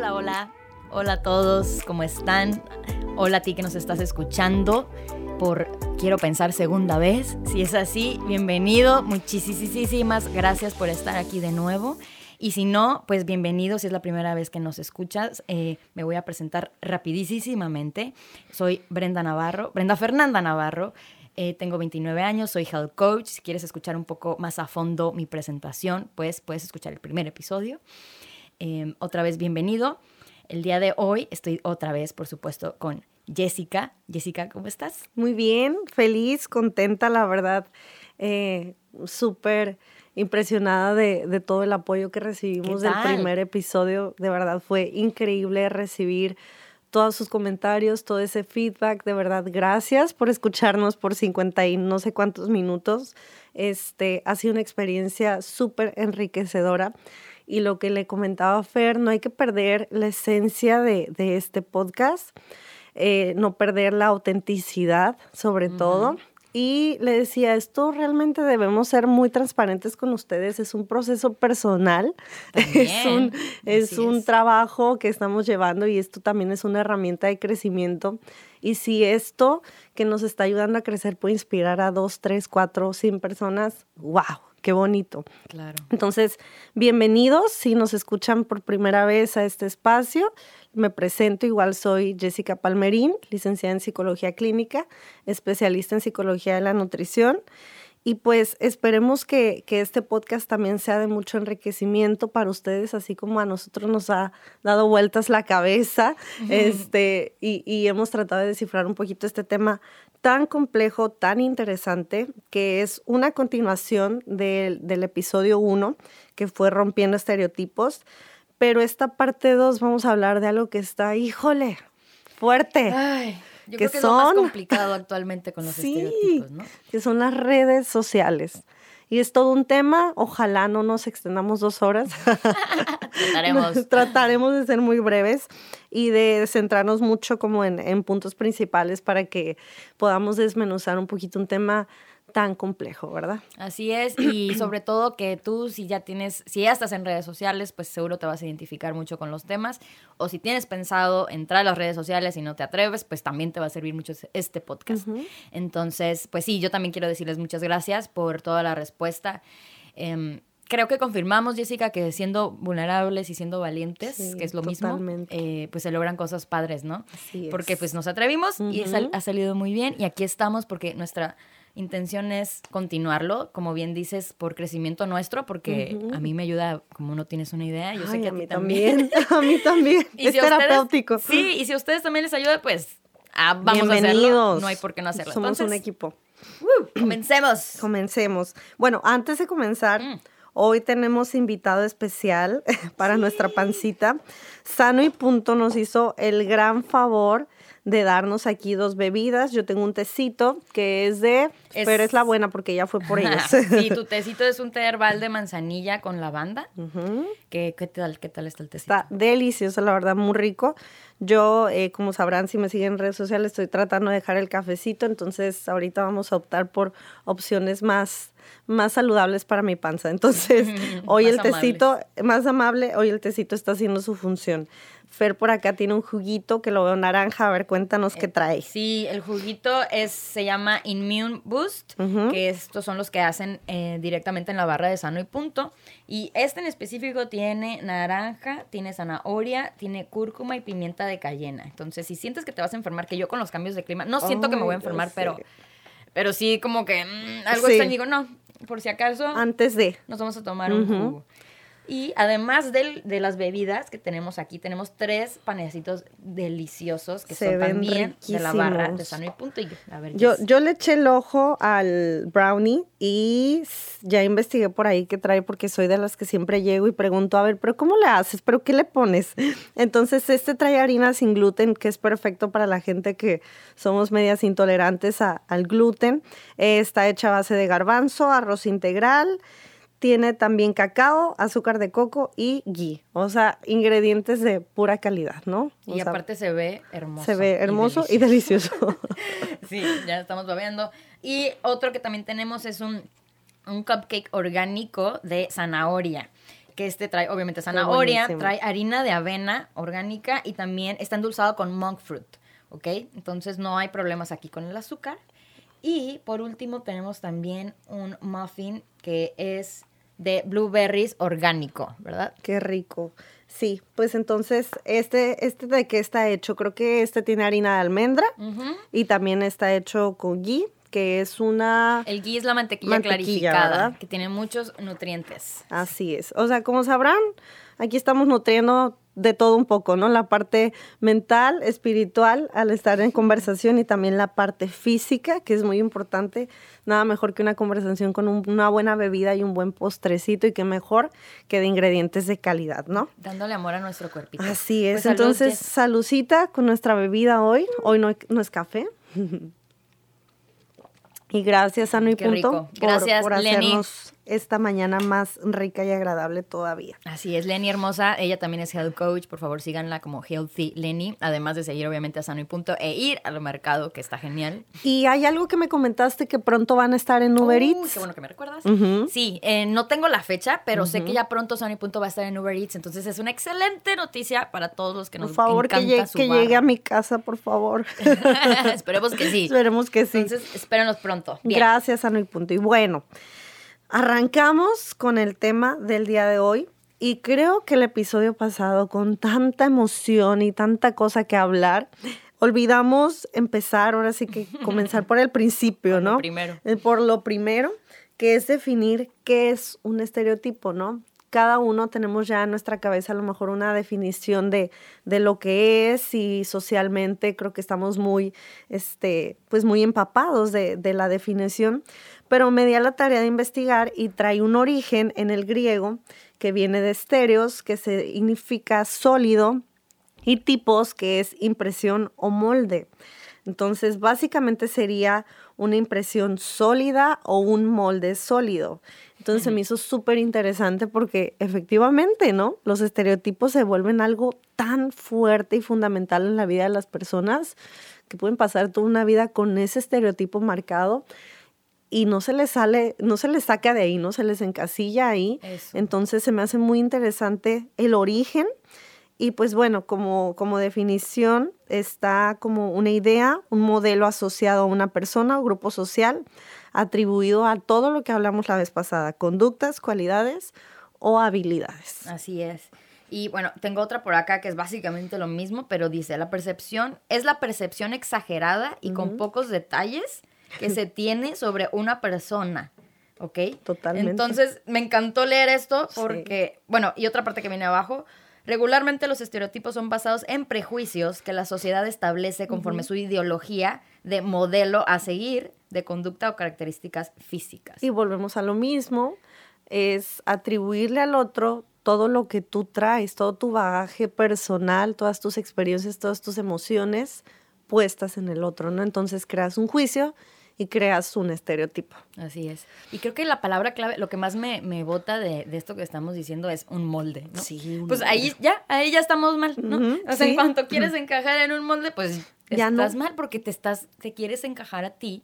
Hola, hola. Hola a todos, ¿cómo están? Hola a ti que nos estás escuchando por, quiero pensar, segunda vez. Si es así, bienvenido. Muchísimas gracias por estar aquí de nuevo. Y si no, pues bienvenido si es la primera vez que nos escuchas. Eh, me voy a presentar rapidísimamente. Soy Brenda Navarro, Brenda Fernanda Navarro. Eh, tengo 29 años, soy health coach. Si quieres escuchar un poco más a fondo mi presentación, pues puedes escuchar el primer episodio. Em, otra vez bienvenido. El día de hoy estoy otra vez, por supuesto, con Jessica. Jessica, ¿cómo estás? Muy bien, feliz, contenta, la verdad. Eh, súper impresionada de, todo el apoyo que recibimos del primer episodio. De verdad fue increíble recibir todos sus comentarios, todo ese feedback. De verdad, gracias por escucharnos por 50 y no sé cuántos minutos. Este, ha sido una experiencia súper enriquecedora y lo que le comentaba Fer, no hay que perder la esencia de, este podcast, eh, no perder la autenticidad sobre todo. Y le decía, esto realmente debemos ser muy transparentes con ustedes, es un proceso personal, es un, es un trabajo que estamos llevando y esto también es una herramienta de crecimiento. Y si esto que nos está ayudando a crecer puede inspirar a dos, tres, cuatro, cien personas, wow, qué bonito. Claro. Entonces, bienvenidos si nos escuchan por primera vez a este espacio. Me presento, igual soy Jessica Palmerín, licenciada en psicología clínica, especialista en psicología de la nutrición. Y pues esperemos que, este podcast también sea de mucho enriquecimiento para ustedes, así como a nosotros nos ha dado vueltas la cabeza este, y, y, hemos tratado de descifrar un poquito este tema tan complejo, tan interesante, que es una continuación del, episodio 1, que fue Rompiendo Estereotipos. Pero esta parte 2 vamos a hablar de algo que está, híjole, fuerte. Ay, yo que creo que son, es lo más complicado actualmente con los estereotipos, ¿no? Que son las redes sociales. Y es todo un tema, ojalá no nos extendamos dos horas. Trataremos. Trataremos de ser muy breves y de centrarnos mucho como en, en puntos principales para que podamos desmenuzar un poquito un tema tan complejo, ¿verdad? Así es, y sobre todo que tú si ya tienes, si ya estás en redes sociales, pues seguro te vas a identificar mucho con los temas, o si tienes pensado entrar a las redes sociales y no te atreves, pues también te va a servir mucho este podcast. Entonces, pues sí, yo también quiero decirles muchas gracias por toda la respuesta. Em, creo que confirmamos, Jessica, que siendo vulnerables y siendo valientes, que es lo mismo, eh, pues se logran cosas padres, ¿no? Porque pues nos atrevimos y ha salido muy bien y aquí estamos porque nuestra intención es continuarlo, como bien dices, por crecimiento nuestro, porque a mí me ayuda, como no tienes una idea, yo sé que a, mí también. a mí también. es terapéutico. sí, y si a ustedes también les ayuda, pues ah, vamos a hacerlo. No hay por qué no hacerlo. Somos un equipo. comencemos. Comencemos. Bueno, antes de comenzar, mm. hoy tenemos invitado especial para nuestra pancita. Sano y Punto nos hizo el gran favor de darnos aquí dos bebidas. Yo tengo un tecito que es de, pero es la buena porque ya fue por ellos. sí, tu tecito es un té herbal de manzanilla con lavanda. ¿Qué, tal, ¿Qué tal está el tecito? Está delicioso, la verdad, muy rico. Yo, eh, como sabrán, si me siguen en redes sociales, estoy tratando de dejar el cafecito, entonces ahorita vamos a optar por opciones más más saludables para mi panza. Entonces, hoy el tecito, más amable, hoy el tecito está haciendo su función. Fer por acá tiene un juguito que lo veo naranja. A ver, cuéntanos qué eh, trae. Sí, el juguito es, se llama Immune Boost, que estos son los que hacen eh, directamente en la barra de sano y punto. Y este en específico tiene naranja, tiene zanahoria, tiene cúrcuma y pimienta de cayena. Entonces, si sientes que te vas a enfermar, que yo con los cambios de clima, no siento que me voy a enfermar, pero, pero sí como que mm, algo sí. extraño. Digo, no, por si acaso. Antes de. Nos vamos a tomar un jugo. Y además de, de, las bebidas que tenemos aquí, tenemos tres panecitos deliciosos que son también de la barra de Sano y Punto. yo, yo le eché el ojo al brownie y ya investigué por ahí qué trae porque soy de las que siempre llego y pregunto, a ver, pero ¿cómo le haces? ¿Pero qué le pones? Entonces, este trae harina sin gluten, que es perfecto para la gente que somos medias intolerantes al gluten. está hecha a base de garbanzo, arroz integral, tiene también cacao, azúcar de coco y ghee. O sea, ingredientes de pura calidad, ¿no? y aparte se ve hermoso. Se ve hermoso y delicioso. sí, ya estamos babeando. Y otro que también tenemos es un, un cupcake orgánico de zanahoria. que este trae obviamente zanahoria, trae harina de avena orgánica y también está endulzado con monk fruit, ¿ok? Entonces no hay problemas aquí con el azúcar. Y por último tenemos también un muffin que es de blueberries orgánico, ¿verdad? Qué rico. Sí, pues entonces, este, este de qué está hecho, creo que este tiene harina de almendra y también está hecho con ghee, que es una... El ghee es la mantequilla, clarificada, que tiene muchos nutrientes. Así es. O sea, como sabrán, aquí estamos nutriendo de todo un poco, ¿no? La parte mental, espiritual, al estar en conversación y también la parte física, que es muy importante. Nada mejor que una conversación con una buena bebida y un buen postrecito y que mejor que de ingredientes de calidad, ¿no? Dándole amor a nuestro cuerpito. Así es. Pues Entonces, salucita con nuestra bebida hoy. Hoy no, no es café. y gracias, Ano y Punto, gracias, por, hacernos esta mañana más rica y agradable todavía. Así es, Lenny hermosa. Ella también es health coach. Por favor, síganla como Healthy Lenny. Además de seguir, obviamente, a Sano y Punto e ir al mercado, que está genial. Y hay algo que me comentaste que pronto van a estar en Uber Eats. Qué bueno que me recuerdas. Sí, eh, no tengo la fecha, pero sé que ya pronto Sano y Punto va a estar en Uber Eats. Entonces es una excelente noticia para todos los que nos Por favor, que, llegue, que llegue a mi casa, por favor. Esperemos que sí. Esperemos que sí. Entonces, espérenos pronto. Gracias, Sano y Punto. Y bueno. Arrancamos con el tema del día de hoy y creo que el episodio pasado, con tanta emoción y tanta cosa que hablar, olvidamos empezar, ahora sí que comenzar por el principio, por ¿no? Lo primero. Por lo primero, que es definir qué es un estereotipo, ¿no? Cada uno tenemos ya en nuestra cabeza a lo mejor una definición de, de lo que es y socialmente creo que estamos muy, este, pues muy empapados de, la definición, pero me di a la tarea de investigar y trae un origen en el griego que viene de estéreos, que significa sólido, y tipos, que es impresión o molde. Entonces, básicamente sería una impresión sólida o un molde sólido. Entonces, se me hizo súper interesante porque efectivamente, ¿no? Los estereotipos se vuelven algo tan fuerte y fundamental en la vida de las personas que pueden pasar toda una vida con ese estereotipo marcado y no se les sale, no se les saca de ahí, no se les encasilla ahí. Entonces se me hace muy interesante el origen y pues bueno, como, como definición está como una idea, un modelo asociado a una persona o grupo social atribuido a todo lo que hablamos la vez pasada, conductas, cualidades o habilidades. Así es. Y bueno, tengo otra por acá que es básicamente lo mismo, pero dice, la percepción es la percepción exagerada y con pocos detalles que se tiene sobre una persona. ¿Ok? Totalmente. Entonces, me encantó leer esto porque, bueno, y otra parte que viene abajo, regularmente los estereotipos son basados en prejuicios que la sociedad establece conforme su ideología de modelo a seguir de conducta o características físicas. Y volvemos a lo mismo, es atribuirle al otro todo lo que tú traes, todo tu bagaje personal, todas tus experiencias, todas tus emociones puestas en el otro, ¿no? Entonces creas un juicio y creas un estereotipo. Así es. Y creo que la palabra clave, lo que más me, me bota de, esto que estamos diciendo es un molde, ¿no? Sí. pues ahí ya, ahí ya estamos mal, ¿no? o sea, en cuanto quieres encajar en un molde, pues ya estás mal porque te estás, te quieres encajar a ti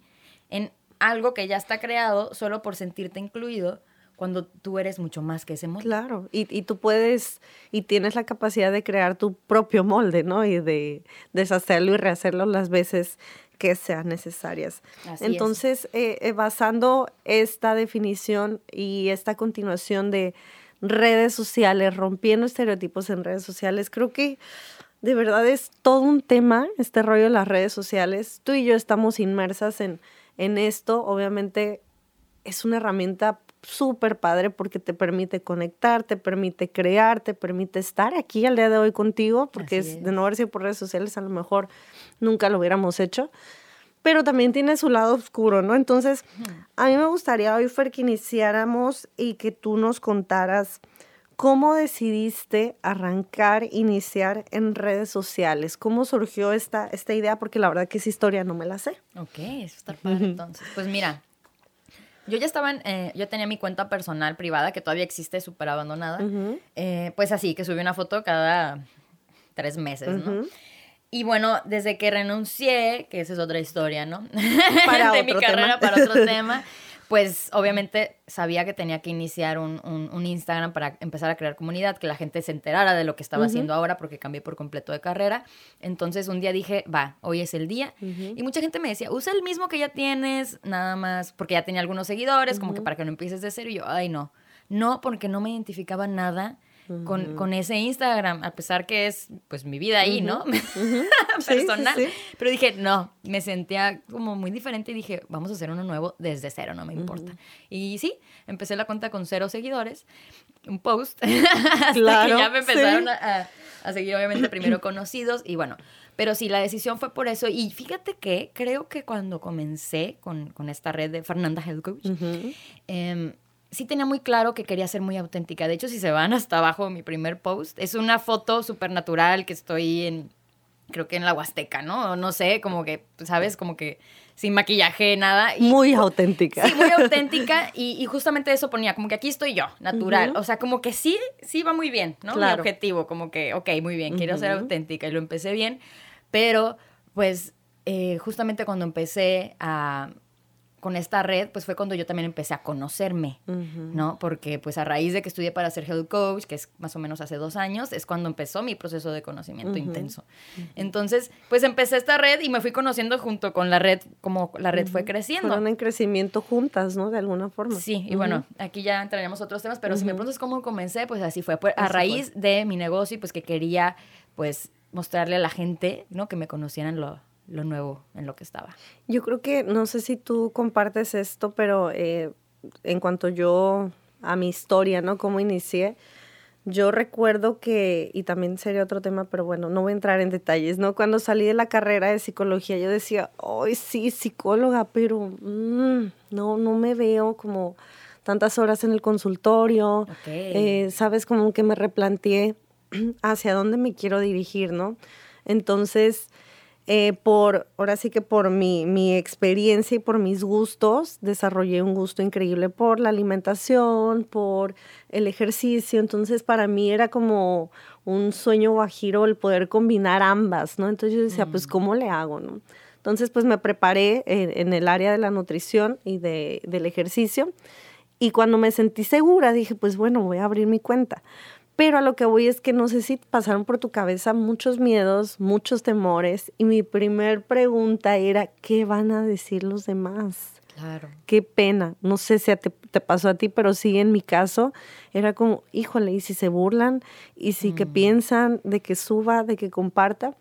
en algo que ya está creado solo por sentirte incluido cuando tú eres mucho más que ese molde. Claro, y, y, tú puedes y tienes la capacidad de crear tu propio molde, ¿no? Y de deshacerlo y rehacerlo las veces que sean necesarias. Entonces, eh, eh, basando esta definición y esta continuación de redes sociales, rompiendo estereotipos en redes sociales, creo que de verdad es todo un tema este rollo de las redes sociales. Tú y yo estamos inmersas en, en esto. Obviamente es una herramienta súper padre porque te permite conectar, te permite crear, te permite estar aquí al día de hoy contigo, porque es, de no haber sido por redes sociales a lo mejor nunca lo hubiéramos hecho. Pero también tiene su lado oscuro, ¿no? Entonces, a mí me gustaría hoy, Fer, que iniciáramos y que tú nos contaras cómo decidiste arrancar, iniciar en redes sociales. ¿Cómo surgió esta, esta idea? Porque la verdad que esa historia no me la sé. Ok, eso está padre entonces. Pues mira, yo ya estaba en, eh, yo tenía mi cuenta personal privada, que todavía existe, súper abandonada. Eh, pues así, que subí una foto cada tres meses, ¿no? Y bueno, desde que renuncié, que esa es otra historia, ¿no? Para de mi carrera, para otro tema. pues obviamente sabía que tenía que iniciar un, Instagram para empezar a crear comunidad, que la gente se enterara de lo que estaba haciendo ahora porque cambié por completo de carrera. Entonces un día dije, va, hoy es el día. Y mucha gente me decía, usa el mismo que ya tienes, nada más, porque ya tenía algunos seguidores, como que para que no empieces de cero. Y yo, ay, no. No, porque no me identificaba nada con, ese Instagram, a pesar que es pues mi vida ahí, ¿no? Personal. Pero dije, no, me sentía como muy diferente y dije, vamos a hacer uno nuevo desde cero, no me importa. Y sí, empecé la cuenta con cero seguidores, un post, hasta que ya me empezaron a, seguir obviamente primero conocidos y bueno, pero sí, la decisión fue por eso. Y fíjate que creo que cuando comencé con, esta red de Fernanda Health Coach, sí tenía muy claro que quería ser muy auténtica. De hecho, si se van hasta abajo mi primer post, es una foto súper natural que estoy en, creo que en la Huasteca, ¿no? No sé, como que, ¿sabes? Como que sin maquillaje, nada. muy auténtica. Sí, muy auténtica. Y, justamente eso ponía, como que aquí estoy yo, natural. O sea, como que sí, sí va muy bien, ¿no? Mi objetivo, como que, ok, muy bien, quiero ser auténtica. Y lo empecé bien, pero pues eh, justamente cuando empecé a con esta red, pues fue cuando yo también empecé a conocerme, ¿no? Porque pues a raíz de que estudié para ser health coach, que es más o menos hace dos años, es cuando empezó mi proceso de conocimiento intenso. Entonces, pues empecé esta red y me fui conociendo junto con la red, como la red fue creciendo. Fueron en crecimiento juntas, ¿no? De alguna forma. Sí, y bueno, aquí ya entraríamos otros temas, pero si me preguntas cómo comencé, pues así fue, pues, a raíz de mi negocio y pues que quería, pues, mostrarle a la gente, ¿no? Que me conocieran lo, lo nuevo en lo que estaba. Yo creo que, no sé si tú compartes esto, pero eh, en cuanto yo a mi historia, ¿no? Cómo inicié, yo recuerdo que, y también sería otro tema, pero bueno, no voy a entrar en detalles, ¿no? Cuando salí de la carrera de psicología, yo decía, ay, sí, psicóloga, pero mm, no, no me veo como tantas horas en el consultorio, eh, sabes, como que me replanteé hacia dónde me quiero dirigir, ¿no? Entonces, eh, por, ahora sí que por mi, mi, experiencia y por mis gustos, desarrollé un gusto increíble por la alimentación, por el ejercicio. Entonces, para mí era como un sueño guajiro el poder combinar ambas, ¿no? Entonces yo decía, pues, mm. ¿cómo le hago, no? Entonces, pues me preparé en, en el área de la nutrición y de, del ejercicio. Y cuando me sentí segura, dije, pues bueno, voy a abrir mi cuenta. Pero a lo que voy es que no sé si pasaron por tu cabeza muchos miedos, muchos temores. Y mi primer pregunta era, ¿qué van a decir los demás? Claro. Qué pena. No sé si te, pasó a ti, pero sí en mi caso era como, híjole, ¿y si se burlan? ¿Y si que mm. piensan de que suba, de que comparta?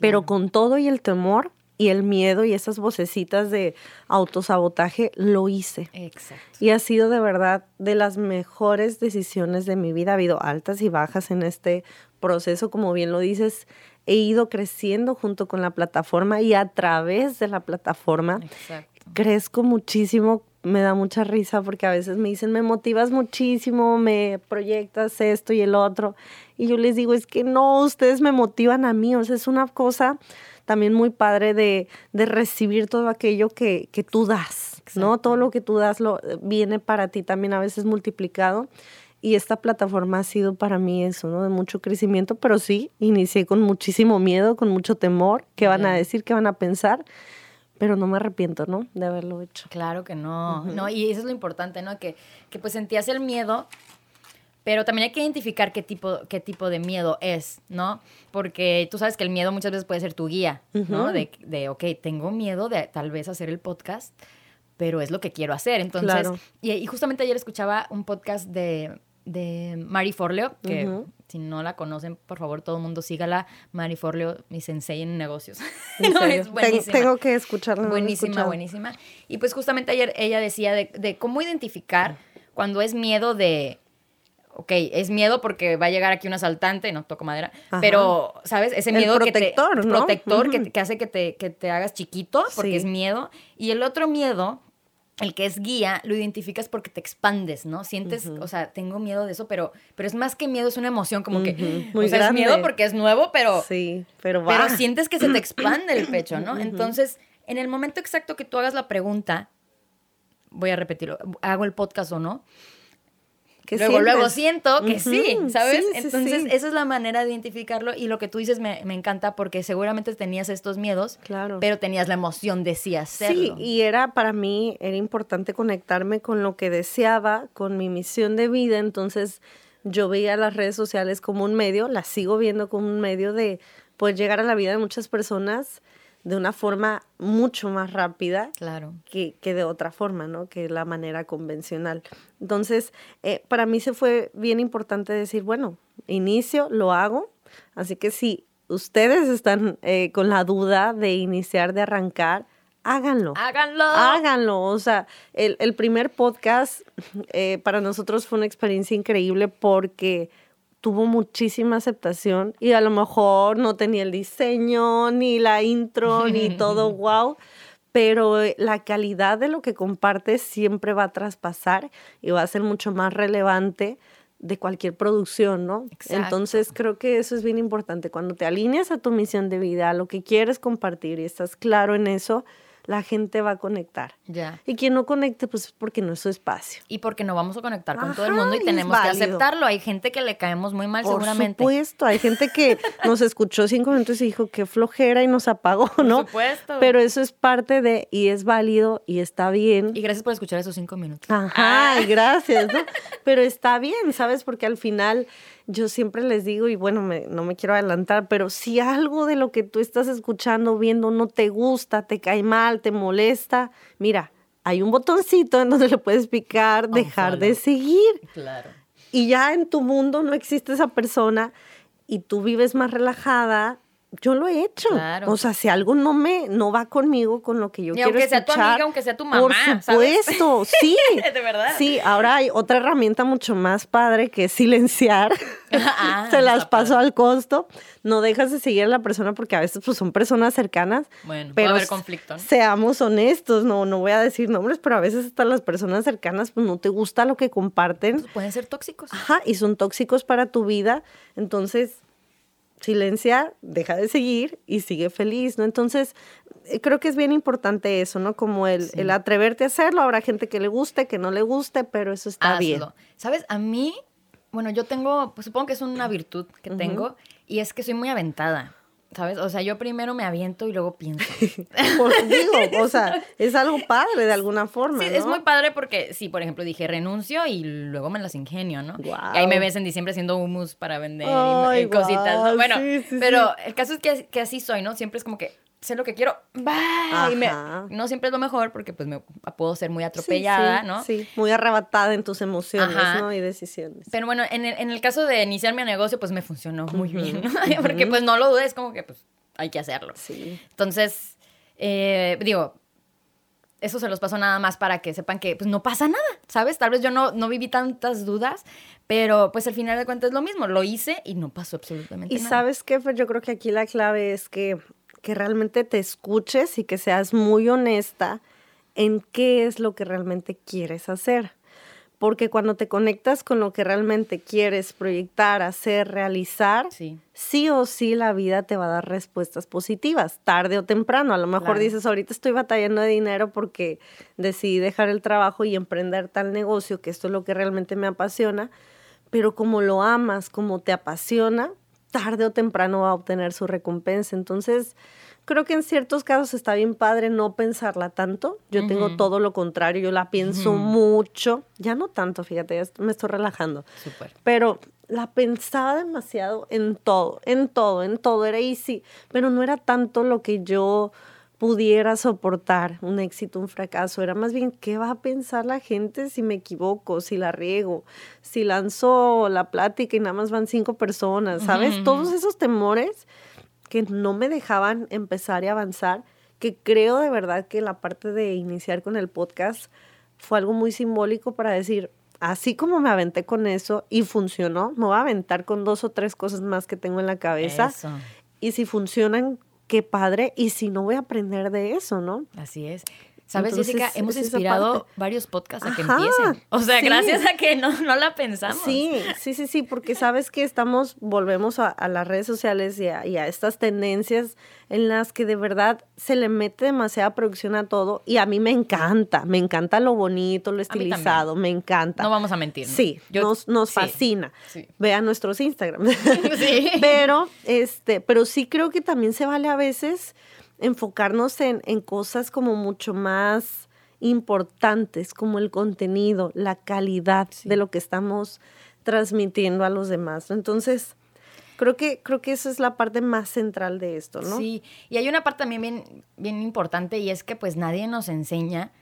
Pero con todo y el temor, y el miedo y esas vocecitas de autosabotaje, lo hice. Exacto. Y ha sido de verdad de las mejores decisiones de mi vida. Ha habido altas y bajas en este proceso, como bien lo dices. He ido creciendo junto con la plataforma y a través de la plataforma Exacto. crezco muchísimo. Me da mucha risa porque a veces me dicen, me motivas muchísimo, me proyectas esto y el otro. Y yo les digo, es que no, ustedes me motivan a mí. O sea, es una cosa también muy padre de, recibir todo aquello que, tú das, ¿no? Todo lo que tú das lo, viene para ti también a veces multiplicado. Y esta plataforma ha sido para mí eso, ¿no? De mucho crecimiento, pero sí, inicié con muchísimo miedo, con mucho temor, qué van a decir, qué van a pensar, pero no me arrepiento, ¿no? De haberlo hecho. Claro que no, no, y eso es lo importante, ¿no? Que, que pues sentías el miedo, pero también hay que identificar qué tipo, qué tipo de miedo es, ¿no? Porque tú sabes que el miedo muchas veces puede ser tu guía, ¿no? De, de, ok, tengo miedo de tal vez hacer el podcast, pero es lo que quiero hacer. Entonces, y, justamente ayer escuchaba un podcast de, de Mari Forleo, que si no la conocen, por favor, todo el mundo sígala. Mari Forleo, mi sensei en negocios. es buenísima. Tengo que escucharla. Buenísima, buenísima. Y pues justamente ayer ella decía de, de cómo identificar cuando es miedo de ok, es miedo porque va a llegar aquí un asaltante, no toco madera, pero, ¿sabes? Ese miedo protector, que te, protector que, hace que te, que te hagas chiquito porque es miedo. Y el otro miedo, el que es guía, lo identificas porque te expandes, ¿no? Sientes, o sea, tengo miedo de eso, pero, pero es más que miedo, es una emoción como que, Muy o sea, es miedo porque es nuevo, pero, sí, pero, pero sientes que se te expande el pecho, ¿no? Entonces, en el momento exacto que tú hagas la pregunta, voy a repetirlo, hago el podcast o no, que luego, luego siento que sí, ¿sabes? Entonces, esa es la manera de identificarlo y lo que tú dices me, encanta porque seguramente tenías estos miedos, claro. pero tenías la emoción de sí hacerlo. Sí, y era para mí, era importante conectarme con lo que deseaba, con mi misión de vida, entonces yo veía las redes sociales como un medio, las sigo viendo como un medio de poder llegar a la vida de muchas personas de una forma mucho más rápida claro. que, que, de otra forma, ¿no? Que la manera convencional. Entonces, eh, para mí se fue bien importante decir, bueno, inicio, lo hago, así que si ustedes están eh, con la duda de iniciar, de arrancar, háganlo. Háganlo. Háganlo. O sea, el, el primer podcast eh, para nosotros fue una experiencia increíble porque tuvo muchísima aceptación y a lo mejor no tenía el diseño, ni la intro, ni todo wow, pero la calidad de lo que compartes siempre va a traspasar y va a ser mucho más relevante de cualquier producción, ¿no? Entonces creo que eso es bien importante. Cuando te alineas a tu misión de vida, a lo que quieres compartir y estás claro en eso, la gente va a conectar. Ya. Y quien no conecte, pues porque no es su espacio. Y porque no vamos a conectar con todo el mundo y tenemos que aceptarlo. Hay gente que le caemos muy mal, seguramente. Por supuesto, hay gente que nos escuchó cinco minutos y dijo que flojera y nos apagó, ¿no? Por supuesto. Pero eso es parte de, y es válido y está bien. Y gracias por escuchar esos cinco minutos. Ajá, gracias, ¿no? Pero está bien, ¿sabes? Porque al final yo siempre les digo, y bueno, no me quiero adelantar, pero si algo de lo que tú estás escuchando, viendo, no te gusta, te cae mal, te molesta, mira, hay un botoncito en donde le puedes picar, dejar de seguir. Claro. Y ya en tu mundo no existe esa persona y tú vives más relajada, yo lo he hecho. O sea, si algo no me no va conmigo con lo que yo quiero aunque sea tu amiga, aunque sea tu mamá, Por supuesto, sí. de verdad. Sí, ahora hay otra herramienta mucho más padre que es silenciar. Ah, Se las paso al costo. No dejas de seguir a la persona porque a veces pues son personas cercanas. Bueno, pero puede haber conflicto. Seamos honestos, no no voy a decir nombres, pero a veces hasta las personas cercanas pues no te gusta lo que comparten. Pues pueden ser tóxicos. Ajá, y son tóxicos para tu vida. Entonces, silencia, deja de seguir y sigue feliz, ¿no? Entonces, eh, creo que es bien importante eso, ¿no? Como el, el atreverte a hacerlo. Habrá gente que le guste, que no le guste, pero eso está bien. ¿Sabes? A mí, bueno, yo tengo, pues supongo que es una virtud que tengo, y es que soy muy aventada. ¿Sabes? O sea, yo primero me aviento y luego pienso. Pues digo, o sea, es algo padre de alguna forma. Sí, es muy padre porque, sí, por ejemplo, dije renuncio y luego me las ingenio, ¿no? Y ahí me ves en diciembre haciendo humus para vender y, cositas. Bueno, pero el caso es que, que así soy, ¿no? Siempre es como que sé lo que quiero, Y me, no siempre es lo mejor porque pues me puedo ser muy atropellada, ¿no? Sí, muy arrebatada en tus emociones, ¿no? Y decisiones. Pero bueno, en el, en el, caso de iniciar mi negocio, pues me funcionó muy bien, ¿no? Porque pues no lo dudes, como que pues hay que hacerlo. Sí. Entonces, eh, digo, eso se los paso nada más para que sepan que pues no pasa nada, ¿sabes? Tal vez yo no, no viví tantas dudas, pero pues al final de cuentas es lo mismo, lo hice y no pasó absolutamente nada. Y sabes qué, pues yo creo que aquí la clave es que que realmente te escuches y que seas muy honesta en qué es lo que realmente quieres hacer. Porque cuando te conectas con lo que realmente quieres proyectar, hacer, realizar, sí, sí o sí la vida te va a dar respuestas positivas, tarde o temprano. A lo mejor dices, ahorita estoy batallando de dinero porque decidí dejar el trabajo y emprender tal negocio, que esto es lo que realmente me apasiona, pero como lo amas, como te apasiona, tarde o temprano va a obtener su recompensa. Entonces, creo que en ciertos casos está bien padre no pensarla tanto. Yo tengo todo lo contrario, yo la pienso mucho. Ya no tanto, fíjate, ya me estoy relajando. Pero la pensaba demasiado en todo, en todo, en todo. Era easy, pero no era tanto lo que yo pudiera soportar un éxito, un fracaso. Era más bien, ¿qué va a pensar la gente si me equivoco, si la riego, si lanzo la plática y nada más van cinco personas? ¿Sabes? Todos esos temores que no me dejaban empezar y avanzar, que creo de verdad que la parte de iniciar con el podcast fue algo muy simbólico para decir, así como me aventé con eso y funcionó, me voy a aventar con dos o tres cosas más que tengo en la cabeza. Y si funcionan, qué padre, y si no voy a aprender de eso, ¿no? Así es. ¿Sabes, Jessica? Hemos inspirado varios podcasts a que empiecen. O sea, gracias a que no, no la pensamos. Sí, sí, sí, sí, porque sabes que estamos, volvemos a, las redes sociales y a, y a, estas tendencias en las que de verdad se le mete demasiada producción a todo y a mí me encanta, me encanta lo bonito, lo estilizado, me encanta. No vamos a mentir. Sí, nos, nos fascina. Vean nuestros Instagram. sí. Pero, este, pero sí creo que también se vale a veces enfocarnos en, en cosas como mucho más importantes, como el contenido, la calidad de lo que estamos transmitiendo a los demás. Entonces, creo que, creo que esa es la parte más central de esto, ¿no? Sí, y hay una parte también bien, bien importante y es que pues nadie nos enseña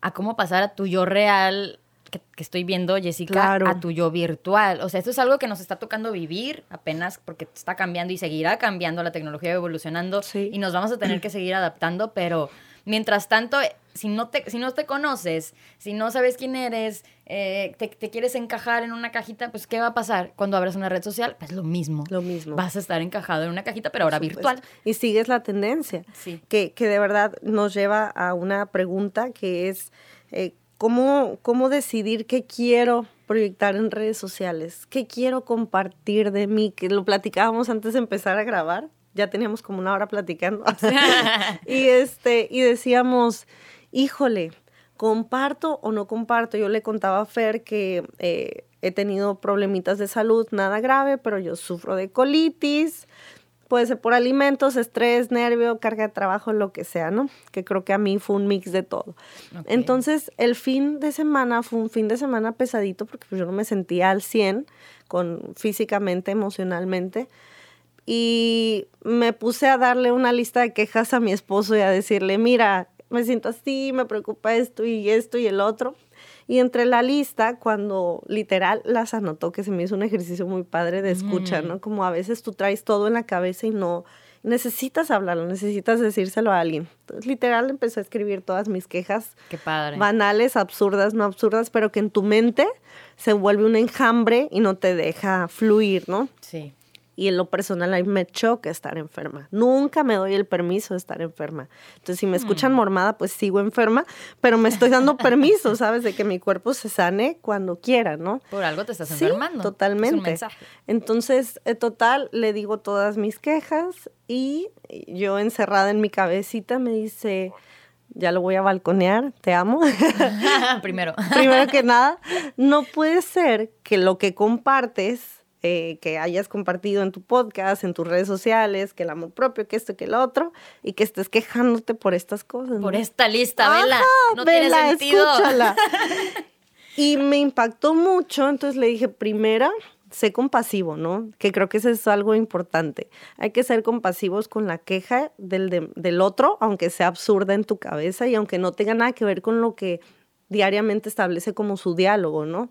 a cómo pasar a tu yo real que, estoy viendo, Jessica, a tu yo virtual. O sea, esto es algo que nos está tocando vivir apenas porque está cambiando y seguirá cambiando, la tecnología evolucionando y nos vamos a tener que seguir adaptando, pero mientras tanto, si no te, si no te conoces, si no sabes quién eres, eh, te, quieres encajar en una cajita, pues ¿qué va a pasar cuando abras una red social? Pues lo mismo. Lo mismo. Vas a estar encajado en una cajita, pero ahora virtual. Y sigues la tendencia. Sí. Que, que de verdad nos lleva a una pregunta que es... Eh, ¿Cómo, ¿Cómo decidir qué quiero proyectar en redes sociales? ¿Qué quiero compartir de mí? Que lo platicábamos antes de empezar a grabar. Ya teníamos como una hora platicando. y, este, y decíamos, híjole, ¿comparto o no comparto? Yo le contaba a Fer que eh, he tenido problemitas de salud, nada grave, pero yo sufro de colitis, puede ser por alimentos, estrés, nervio, carga de trabajo, lo que sea, ¿no? Que creo que a mí fue un mix de todo. Entonces, el fin de semana fue un fin de semana pesadito porque pues, yo no me sentía al 100 con, físicamente, emocionalmente. Y me puse a darle una lista de quejas a mi esposo y a decirle, mira, me siento así, me preocupa esto y esto y el otro. Y entre la lista, cuando literal las anotó, que se me hizo un ejercicio muy padre de escucha, ¿no? Como a veces tú traes todo en la cabeza y no necesitas hablarlo, necesitas decírselo a alguien. Entonces, literal empecé a escribir todas mis quejas. Qué padre. Banales, absurdas, no absurdas, pero que en tu mente se vuelve un enjambre y no te deja fluir, ¿no? Sí y en lo personal a mí me choca estar enferma. Nunca me doy el permiso de estar enferma. Entonces, si me escuchan mm. mormada, pues sigo enferma, pero me estoy dando permiso, ¿sabes? De que mi cuerpo se sane cuando quiera, ¿no? Por algo te estás enfermando. Totalmente. un mensaje. Entonces, eh, total, le digo todas mis quejas y yo encerrada en mi cabecita me dice, ya lo voy a balconear, te amo. Primero. Primero que nada, no puede ser que lo que compartes eh, que hayas compartido en tu podcast, en tus redes sociales, que el amor propio, que esto, que el otro, y que estés quejándote por estas cosas. Por esta lista, vela. No tiene sentido. Escúchala. y me impactó mucho, entonces le dije, primera, sé compasivo, ¿no? Que creo que eso es algo importante. Hay que ser compasivos con la queja del, del otro, aunque sea absurda en tu cabeza y aunque no tenga nada que ver con lo que diariamente establece como su diálogo, ¿no?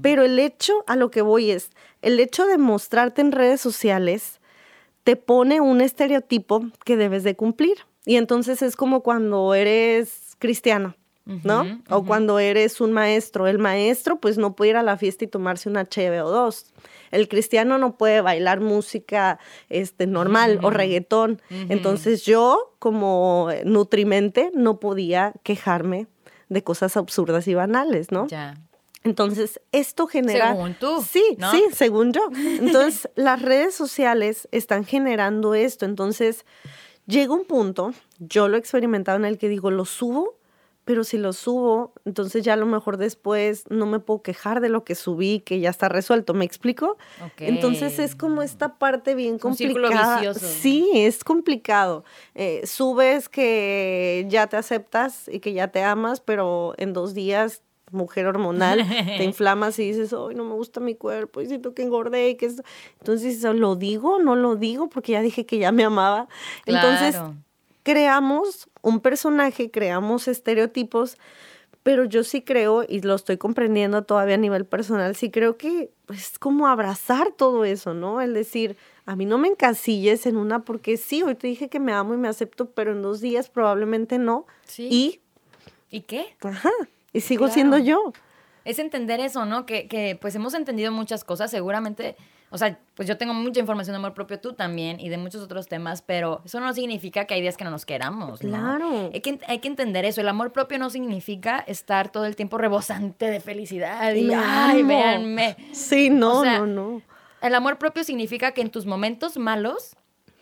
Pero el hecho, a lo que voy es, el hecho de mostrarte en redes sociales te pone un estereotipo que debes de cumplir. Y entonces es como cuando eres cristiano, ¿no? O cuando eres un maestro. El maestro pues no puede ir a la fiesta y tomarse una cheve o dos. El cristiano no puede bailar música este, normal o reggaetón. Entonces yo como nutrimente no podía quejarme de cosas absurdas y banales, ¿no? Ya. Entonces, esto genera... Según tú. Sí, sí, según yo. Entonces, las redes sociales están generando esto. Entonces, llega un punto, yo lo he experimentado en el que digo, lo subo pero si lo subo, entonces ya a lo mejor después no me puedo quejar de lo que subí, que ya está resuelto, ¿me explico? Entonces es como esta parte bien complicada. Sí, es complicado. Eh, subes que ya te aceptas y que ya te amas, pero en dos días mujer hormonal, te inflamas y dices, hoy no me gusta mi cuerpo, y siento que engordé y que Entonces, ¿lo digo? ¿No lo digo? Porque ya dije que ya me amaba. Entonces, creamos un personaje, creamos estereotipos, pero yo sí creo, y lo estoy comprendiendo todavía a nivel personal, sí creo que es como abrazar todo eso, ¿no? El decir, a mí no me encasilles en una porque sí, hoy te dije que me amo y me acepto, pero en dos días probablemente no. Sí. Y... ¿Y qué? Ajá. Y sigo siendo yo. es entender eso, ¿no? Que, que pues hemos entendido muchas cosas, seguramente o sea, pues yo tengo mucha información de amor propio, tú también, y de muchos otros temas, pero eso no significa que hay días que no nos queramos. ¿no? Claro. Hay que, hay que entender eso. El amor propio no significa estar todo el tiempo rebosante de felicidad y, ay, véanme. Sí, no, no, no. El amor propio significa que en tus momentos malos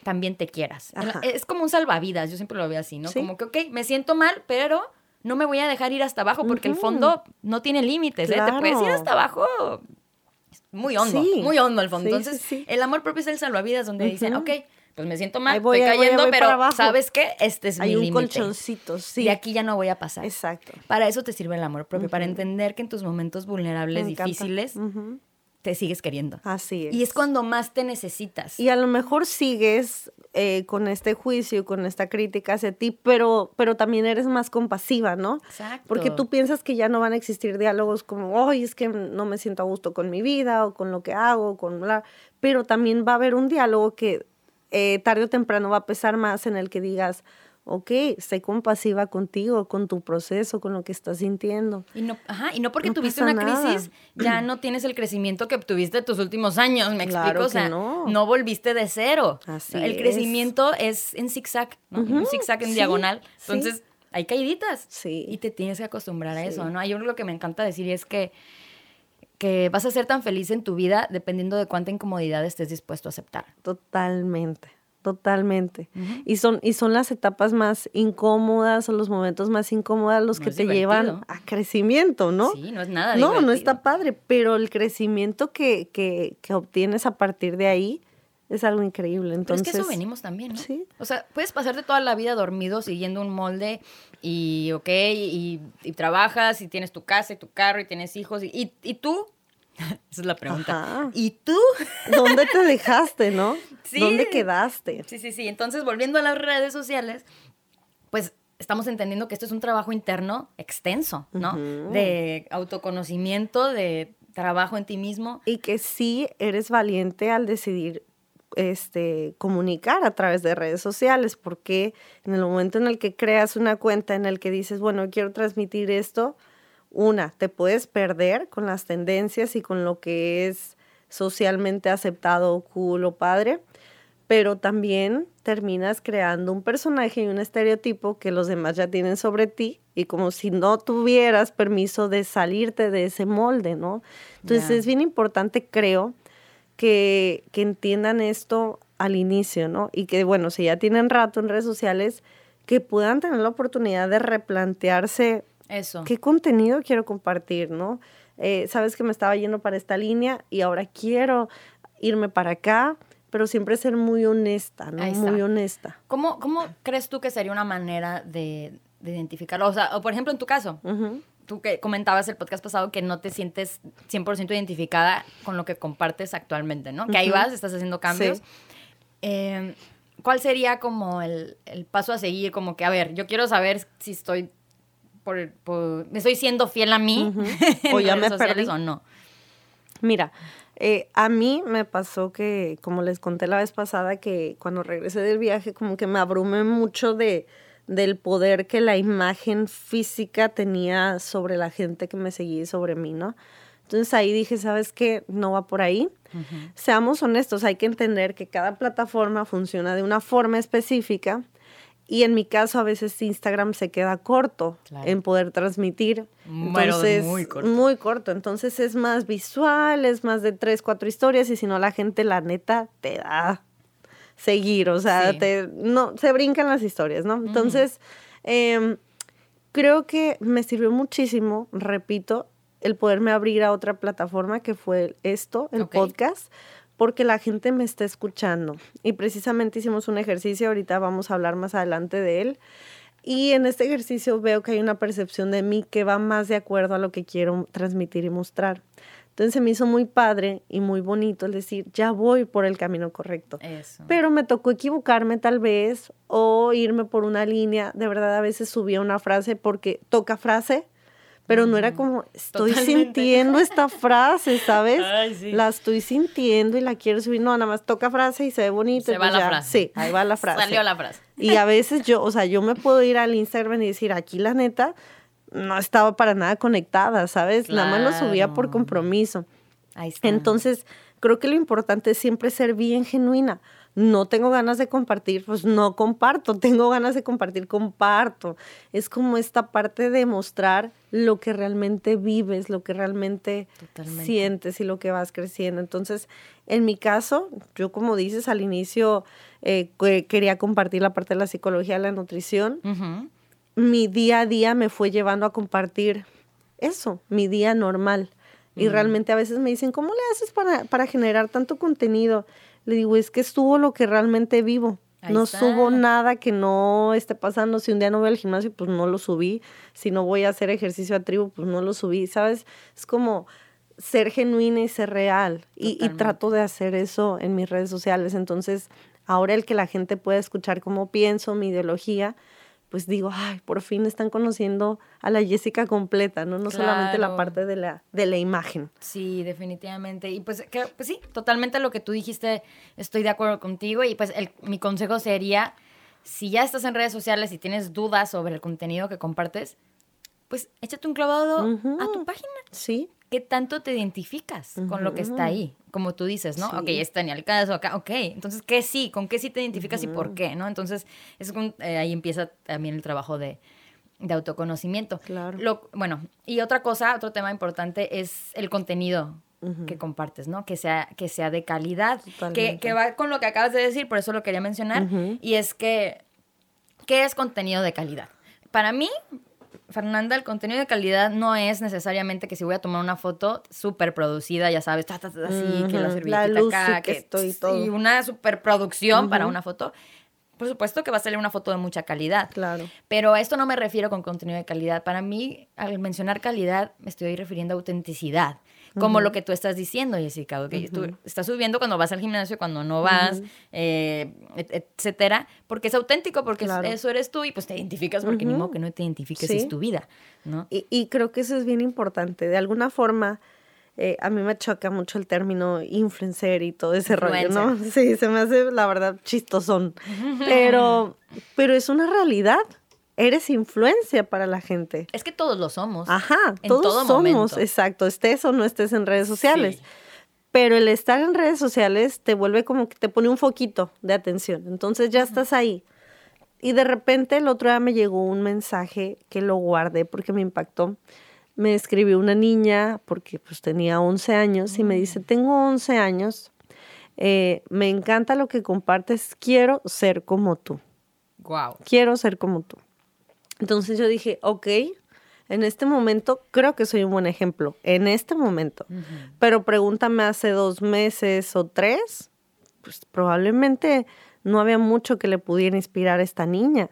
también te quieras. Es como un salvavidas, yo siempre lo veo así, ¿no? Como que, ok, me siento mal, pero no me voy a dejar ir hasta abajo porque el fondo no tiene límites, ¿eh? Te puedes ir hasta abajo muy hondo, muy hondo al fondo. Entonces, el amor propio es el salvavidas donde dicen, ok, pues me siento mal, voy, estoy cayendo, pero ¿sabes qué? Este es mi límite. Hay un colchoncito, sí. Y aquí ya no voy a pasar. Exacto. Para eso te sirve el amor propio, para entender que en tus momentos vulnerables, difíciles, te sigues queriendo. Así es. Y es cuando más te necesitas. Y a lo mejor sigues eh, con este juicio, con esta crítica hacia ti, pero, pero también eres más compasiva, ¿no? Exacto. Porque tú piensas que ya no van a existir diálogos como, ay, es que no me siento a gusto con mi vida o con lo que hago, con bla. Pero también va a haber un diálogo que eh, tarde o temprano va a pesar más en el que digas, ok, sé compasiva contigo, con tu proceso, con lo que estás sintiendo. Y no, ajá, y no porque tuviste una crisis, ya no tienes el crecimiento que obtuviste tus últimos años, ¿me explico? O sea, no. no. volviste de cero. Así el crecimiento es en zigzag, ¿no? Un zigzag en diagonal. Entonces, hay caíditas. Sí. Y te tienes que acostumbrar a eso, ¿no? Hay algo que me encanta decir y es que que vas a ser tan feliz en tu vida dependiendo de cuánta incomodidad estés dispuesto a aceptar. Totalmente. Totalmente. y, son, y son las etapas más incómodas o los momentos más incómodos los que te llevan a crecimiento, ¿no? Sí, no es nada. No, no está padre, pero el crecimiento que, que, que, obtienes a partir de ahí es algo increíble. Entonces, pero es que eso venimos también, ¿no? Sí. O sea, puedes pasarte toda la vida dormido siguiendo un molde y, ok, y, trabajas y tienes tu casa y tu carro y tienes hijos y, y tú Esa es la pregunta. ¿Y tú? ¿Dónde te dejaste, no? ¿Dónde quedaste? Sí, sí, sí. Entonces, volviendo a las redes sociales, pues estamos entendiendo que esto es un trabajo interno extenso, ¿no? De autoconocimiento, de trabajo en ti mismo. Y que sí eres valiente al decidir este, comunicar a través de redes sociales, porque en el momento en el que creas una cuenta en el que dices, bueno, quiero transmitir esto, una, te puedes perder con las tendencias y con lo que es socialmente aceptado, cool o padre, pero también terminas creando un personaje y un estereotipo que los demás ya tienen sobre ti y como si no tuvieras permiso de salirte de ese molde, ¿no? Entonces es bien importante, creo, que, que entiendan esto al inicio, ¿no? Y que, bueno, si ya tienen rato en redes sociales, que puedan tener la oportunidad de replantearse eso. ¿Qué contenido quiero compartir, no? Eh, sabes que me estaba yendo para esta línea y ahora quiero irme para acá, pero siempre ser muy honesta, ¿no? Muy honesta. ¿Cómo, ¿Cómo crees tú que sería una manera de, identificarlo? O sea, o por ejemplo, en tu caso, tú que comentabas el podcast pasado que no te sientes 100% identificada con lo que compartes actualmente, ¿no? Que ahí vas, estás haciendo cambios. Em, ¿Cuál sería como el, el, paso a seguir? Como que, a ver, yo quiero saber si estoy por, me estoy siendo fiel a mí o ya me perdí o no. Mira, eh, a mí me pasó que, como les conté la vez pasada, que cuando regresé del viaje, como que me abrumé mucho de, del poder que la imagen física tenía sobre la gente que me seguía y sobre mí, ¿no? Entonces ahí dije, ¿sabes qué? No va por ahí. Seamos honestos, hay que entender que cada plataforma funciona de una forma específica y en mi caso, a veces Instagram se queda corto en poder transmitir. Entonces, muy corto. Muy corto. Entonces es más visual, es más de tres, cuatro historias. Y si no, la gente, la neta, te da seguir. O sea, te, no, se brincan las historias, ¿no? Entonces, em, creo que me sirvió muchísimo, repito, el poderme abrir a otra plataforma que fue esto, el podcast porque la gente me está escuchando. Y precisamente hicimos un ejercicio, ahorita vamos a hablar más adelante de él. Y en este ejercicio veo que hay una percepción de mí que va más de acuerdo a lo que quiero transmitir y mostrar. Entonces se me hizo muy padre y muy bonito el decir, ya voy por el camino correcto. Pero me tocó equivocarme tal vez o irme por una línea. De verdad, a veces subía una frase porque toca frase pero no era como, estoy sintiendo esta frase, ¿sabes? La estoy sintiendo y la quiero subir. No, nada más toca frase y se ve bonito. Se va pues la frase. Sí, ahí va la frase. Salió la frase. Y a veces yo, o sea, yo me puedo ir al Instagram y decir, aquí la neta, no estaba para nada conectada, ¿sabes? Nada más lo subía por compromiso. Ahí está. Entonces, creo que lo importante es siempre ser bien genuina. No tengo ganas de compartir, pues no comparto. Tengo ganas de compartir, comparto. Es como esta parte de mostrar lo que realmente vives, lo que realmente sientes y lo que vas creciendo. Entonces, en mi caso, yo como dices al inicio, eh, quería compartir la parte de la psicología, la nutrición. Mi día a día me fue llevando a compartir eso, mi día normal. Y realmente a veces me dicen, ¿cómo le haces para, para generar tanto contenido? Le digo, es que subo lo que realmente vivo. no subo nada que no esté pasando. Si un día no voy al gimnasio, pues no lo subí. Si no voy a hacer ejercicio a tribu, pues no lo subí. ¿Sabes? Es como ser genuina y ser real. Y, y, trato de hacer eso en mis redes sociales. Entonces, ahora el que la gente pueda escuchar cómo pienso, mi ideología, pues digo, ay, por fin están conociendo a la Jessica completa, ¿no? No solamente la parte de la, de la imagen. Sí, definitivamente. Y pues, que, pues sí, totalmente lo que tú dijiste, estoy de acuerdo contigo. Y pues el, mi consejo sería, si ya estás en redes sociales y tienes dudas sobre el contenido que compartes, pues échate un clavado a tu página. Sí. ¿Qué tanto te identificas con lo que está ahí? Como tú dices, ¿no? Ok, está ni al caso acá. Ok, entonces, ¿qué sí? ¿Con qué sí te identificas y por qué? ¿No? Entonces, es eh, ahí empieza también el trabajo de, autoconocimiento. Claro. Lo, bueno, y otra cosa, otro tema importante es el contenido que compartes, ¿no? Que sea, que sea de calidad. Que, que, va con lo que acabas de decir, por eso lo quería mencionar. Y es que, ¿qué es contenido de calidad? Para mí, Fernanda, el contenido de calidad no es necesariamente que si voy a tomar una foto súper producida, ya sabes, así, que la servilleta acá, que, estoy todo. Y una superproducción para una foto. Por supuesto que va a salir una foto de mucha calidad. Claro. Pero a esto no me refiero con contenido de calidad. Para mí, al mencionar calidad, me estoy refiriendo a autenticidad como lo que tú estás diciendo, Jessica, que tú estás subiendo cuando vas al gimnasio, cuando no vas, eh, etcétera, porque es auténtico, porque eso eres tú y pues te identificas porque ni modo que no te identifiques, es tu vida, ¿no? Y, creo que eso es bien importante. De alguna forma, eh, a mí me choca mucho el término influencer y todo ese rollo, ¿no? Sí, se me hace, la verdad, chistosón. Pero, pero es una realidad eres influencia para la gente. Es que todos lo somos. Ajá, todos somos, exacto, estés o no estés en redes sociales. Pero el estar en redes sociales te vuelve como que te pone un foquito de atención. Entonces ya estás ahí. Y de repente el otro día me llegó un mensaje que lo guardé porque me impactó. Me escribió una niña porque pues tenía 11 años y me dice, tengo 11 años, eh, me encanta lo que compartes, quiero ser como tú. Wow. Quiero ser como tú. Entonces yo dije, ok, en este momento creo que soy un buen ejemplo, en este momento. Pero pregúntame hace dos meses o tres, pues probablemente no había mucho que le pudiera inspirar a esta niña.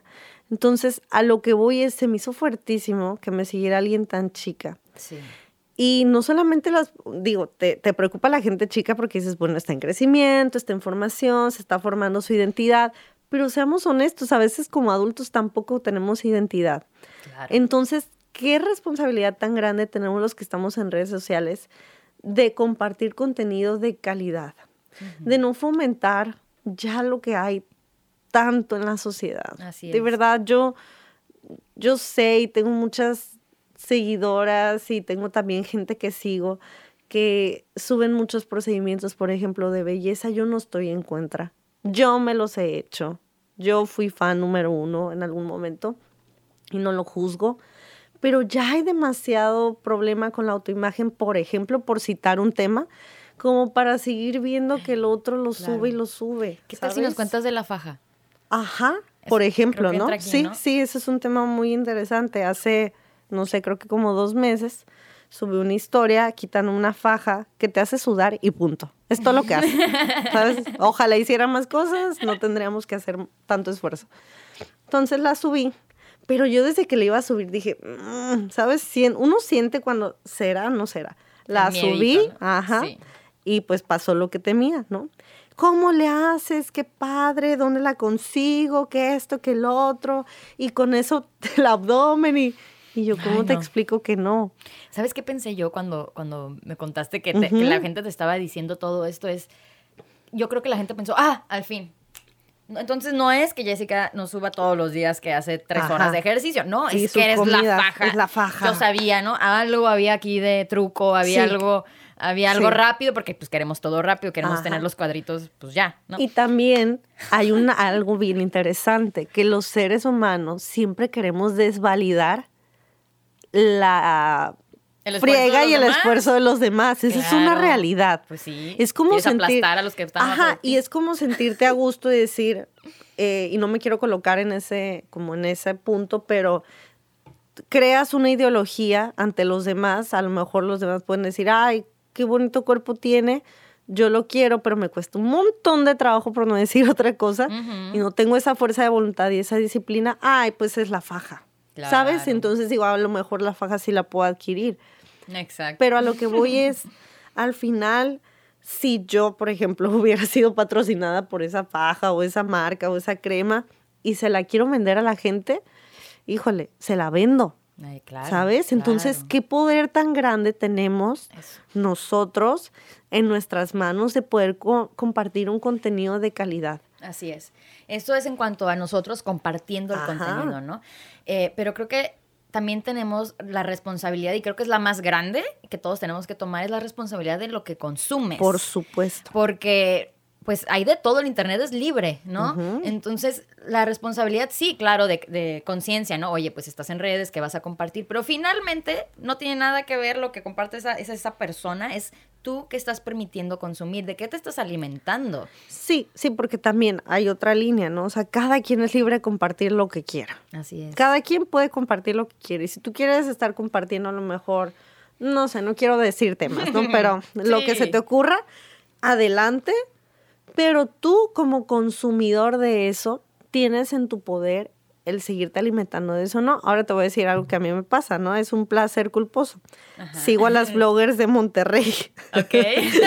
Entonces, a lo que voy es, se me hizo fuertísimo que me siguiera alguien tan chica. Sí. Y no solamente las, digo, te, te, preocupa la gente chica porque dices, bueno, está en crecimiento, está en formación, se está formando su identidad, pero seamos honestos, a veces como adultos tampoco tenemos identidad. Entonces, ¿qué responsabilidad tan grande tenemos los que estamos en redes sociales de compartir contenido de calidad? De no fomentar ya lo que hay tanto en la sociedad. Así de verdad, yo, yo sé y tengo muchas seguidoras y tengo también gente que sigo que suben muchos procedimientos, por ejemplo, de belleza. Yo no estoy en contra. Yo me los he hecho. Yo fui fan número uno en algún momento y no lo juzgo, pero ya hay demasiado problema con la autoimagen, por ejemplo, por citar un tema, como para seguir viendo que el otro lo sube y lo sube. ¿Qué tal si nos cuentas de la faja? Ajá, por ejemplo, ¿no? sí, sí, ese es un tema muy interesante. Hace, no sé, creo que como dos meses sube una historia, quitan una faja que te hace sudar y punto. Es todo lo que hace. ¿Sabes? Ojalá hiciera más cosas, no tendríamos que hacer tanto esfuerzo. Entonces la subí, pero yo desde que le iba a subir dije, mm", ¿sabes? Uno siente cuando será, no será. La subí, ajá, y pues pasó lo que temía, ¿no? ¿Cómo le haces? Qué padre, ¿dónde la consigo? ¿Qué esto? ¿Qué el otro? Y con eso el abdomen y y yo, ¿cómo te explico que no? ¿Sabes qué pensé yo cuando, cuando me contaste que, la gente te estaba diciendo todo esto? Es, yo creo que la gente pensó, ah, al fin. Entonces no es que Jessica nos suba todos los días que hace tres horas de ejercicio, no, es que eres la faja. Es la faja. Yo sabía, ¿no? Algo había aquí de truco, había algo había algo rápido porque pues queremos todo rápido, queremos tener los cuadritos pues ya, ¿no? Y también hay una, algo bien interesante, que los seres humanos siempre queremos desvalidar la friega y el esfuerzo de los demás. Esa es una realidad. Pues sí. Es como sentir, a los que están Ajá, y es como sentirte a gusto y decir, eh, y no me quiero colocar en ese, como en ese punto, pero creas una ideología ante los demás, a lo mejor los demás pueden decir, ay, qué bonito cuerpo tiene, yo lo quiero, pero me cuesta un montón de trabajo, por no decir otra cosa, y no tengo esa fuerza de voluntad y esa disciplina, ay, pues es la faja. ¿Sabes? Entonces digo, a lo mejor la faja sí la puedo adquirir. Exacto. Pero a lo que voy es, al final, si yo, por ejemplo, hubiera sido patrocinada por esa faja o esa marca o esa crema y se la quiero vender a la gente, híjole, se la vendo. ¿Sabes? Entonces, ¿qué poder tan grande tenemos nosotros en nuestras manos de poder compartir un contenido de calidad? Así es. Esto es en cuanto a nosotros compartiendo el contenido, ¿no? Eh, pero creo que también tenemos la responsabilidad, y creo que es la más grande que todos tenemos que tomar, es la responsabilidad de lo que consumes. Por supuesto. Porque pues hay de todo, el Internet es libre, ¿no? Entonces, la responsabilidad, sí, claro, de, conciencia, ¿no? Oye, pues estás en redes, que vas a compartir, pero finalmente no tiene nada que ver lo que comparte esa, esa persona, es tú que estás permitiendo consumir, de qué te estás alimentando. Sí, sí, porque también hay otra línea, ¿no? O sea, cada quien es libre de compartir lo que quiera. Así es. Cada quien puede compartir lo que quiere. Y si tú quieres estar compartiendo a lo mejor, no sé, no quiero decir temas, ¿no? Pero lo que se te ocurra, adelante pero tú como consumidor de eso, tienes en tu poder el seguirte alimentando de eso, ¿no? Ahora te voy a decir algo que a mí me pasa, ¿no? Es un placer culposo. Sigo a las bloggers de Monterrey. Ok.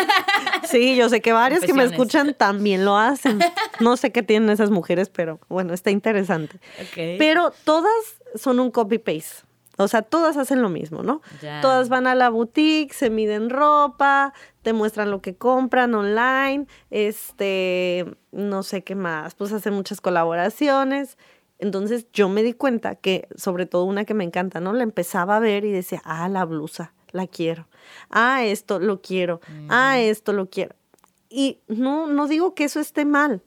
sí, yo sé que varias que me escuchan también lo hacen. No sé qué tienen esas mujeres, pero bueno, está interesante. Pero todas son un copy-paste. O sea, todas hacen lo mismo, ¿no? Todas van a la boutique, se miden ropa, te muestran lo que compran online, este, no sé qué más, pues hacen muchas colaboraciones. Entonces yo me di cuenta que, sobre todo una que me encanta, ¿no? La empezaba a ver y decía, ah, la blusa, la quiero. Ah, esto lo quiero. Ah, esto lo quiero. Y no, no digo que eso esté mal.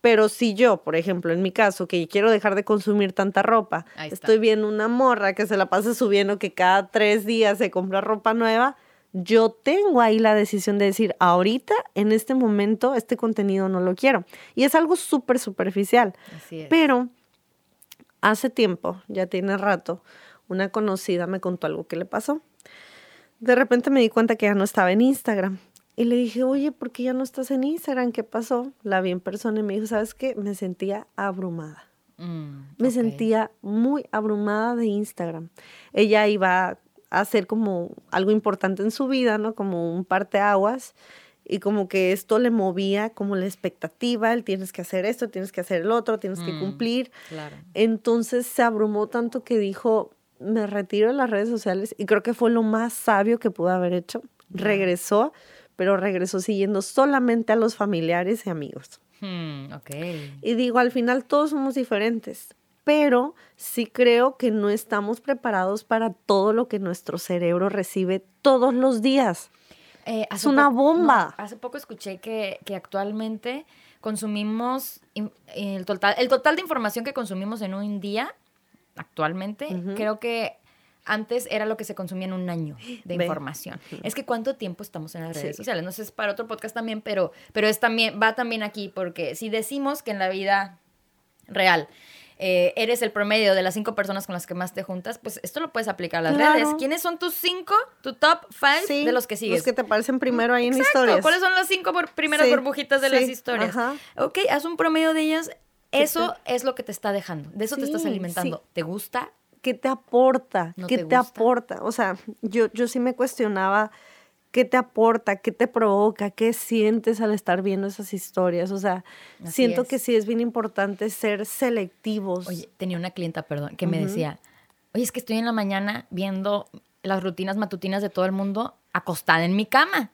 Pero si yo, por ejemplo, en mi caso, que quiero dejar de consumir tanta ropa, estoy viendo una morra que se la pasa subiendo que cada tres días se compra ropa nueva, yo tengo ahí la decisión de decir, ahorita, en este momento, este contenido no lo quiero. Y es algo súper superficial. Así es. Pero hace tiempo, ya tiene rato, una conocida me contó algo que le pasó. De repente me di cuenta que ya no estaba en Instagram y le dije, oye, ¿por qué ya no estás en Instagram? ¿Qué pasó? La vi en persona y me dijo, ¿sabes qué? Me sentía abrumada. Mm, me sentía muy abrumada de Instagram. Ella iba hacer como algo importante en su vida, ¿no? Como un parteaguas. Y como que esto le movía como la expectativa, el tienes que hacer esto, tienes que hacer el otro, tienes que mm, cumplir. Claro. Entonces se abrumó tanto que dijo, me retiro de las redes sociales y creo que fue lo más sabio que pudo haber hecho. Regresó pero regresó siguiendo solamente a los familiares y amigos. Hmm, y digo, al final todos somos diferentes, pero sí creo que no estamos preparados para todo lo que nuestro cerebro recibe todos los días. Eh, es una bomba. hace poco escuché que, actualmente consumimos el total, el total de información que consumimos en un día, actualmente, creo que antes era lo que se consumía en un año de información. Es que cuánto tiempo estamos en las redes sociales. No sé, es para otro podcast también, pero, pero es también, va también aquí, porque si decimos que en la vida real eh, eres el promedio de las cinco personas con las que más te juntas, pues esto lo puedes aplicar a las redes. ¿Quiénes son tus cinco, tu top five de los que sigues? Los que te parecen primero ahí en historias. ¿Cuáles son las cinco primeras burbujitas de las historias? Ok, haz un promedio de ellas. Eso es lo que te está dejando. De eso te estás alimentando. ¿Te gusta? ¿qué te aporta? ¿Qué te, aporta? O sea, yo, yo sí me cuestionaba qué te aporta, qué te provoca, qué sientes al estar viendo esas historias. O sea, siento que sí es bien importante ser selectivos. Oye, tenía una clienta, perdón, que me decía, oye, es que estoy en la mañana viendo las rutinas matutinas de todo el mundo acostada en mi cama.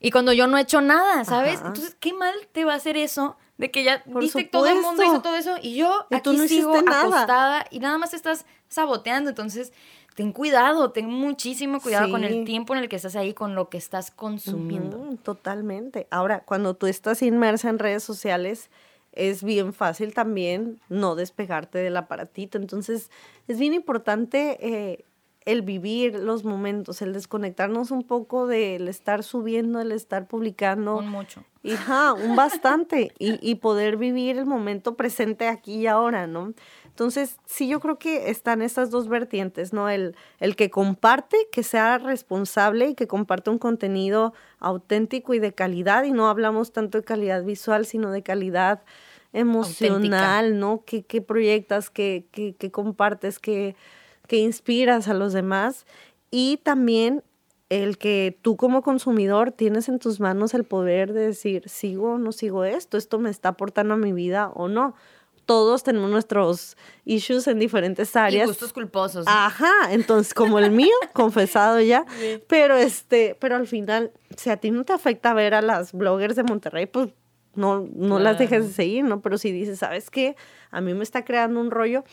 Y cuando yo no he hecho nada, ¿sabes? Entonces, qué mal te va a hacer eso de que ya viste todo el mundo hizo todo eso y yo aquí sigo acostada y nada más estás saboteando. Entonces, ten cuidado, ten muchísimo cuidado con el tiempo en el que estás ahí, con lo que estás consumiendo. totalmente. Ahora, cuando tú estás inmersa en redes sociales, es bien fácil también no despegarte del aparatito. Entonces, es bien importante eh, el vivir los momentos, el desconectarnos un poco del estar subiendo, el estar publicando. Un mucho. Ajá, un bastante. y, y poder vivir el momento presente aquí y ahora, ¿no? Entonces, sí, yo creo que están estas dos vertientes, ¿no? El, el que comparte, que sea responsable y que comparte un contenido auténtico y de calidad, y no hablamos tanto de calidad visual, sino de calidad emocional, ¿no? ¿Qué, qué proyectas, qué, qué, qué compartes, qué, qué inspiras a los demás? Y también el que tú como consumidor tienes en tus manos el poder de decir, sigo o no sigo esto, esto me está aportando a mi vida o no todos tenemos nuestros issues en diferentes áreas. Y gustos culposos. Ajá, entonces como el mío, confesado ya, pero este, pero al final, si a ti no te afecta ver a las bloggers de Monterrey, pues no, no las dejes de seguir, ¿no? Pero si dices, ¿sabes qué? A mí me está creando un rollo,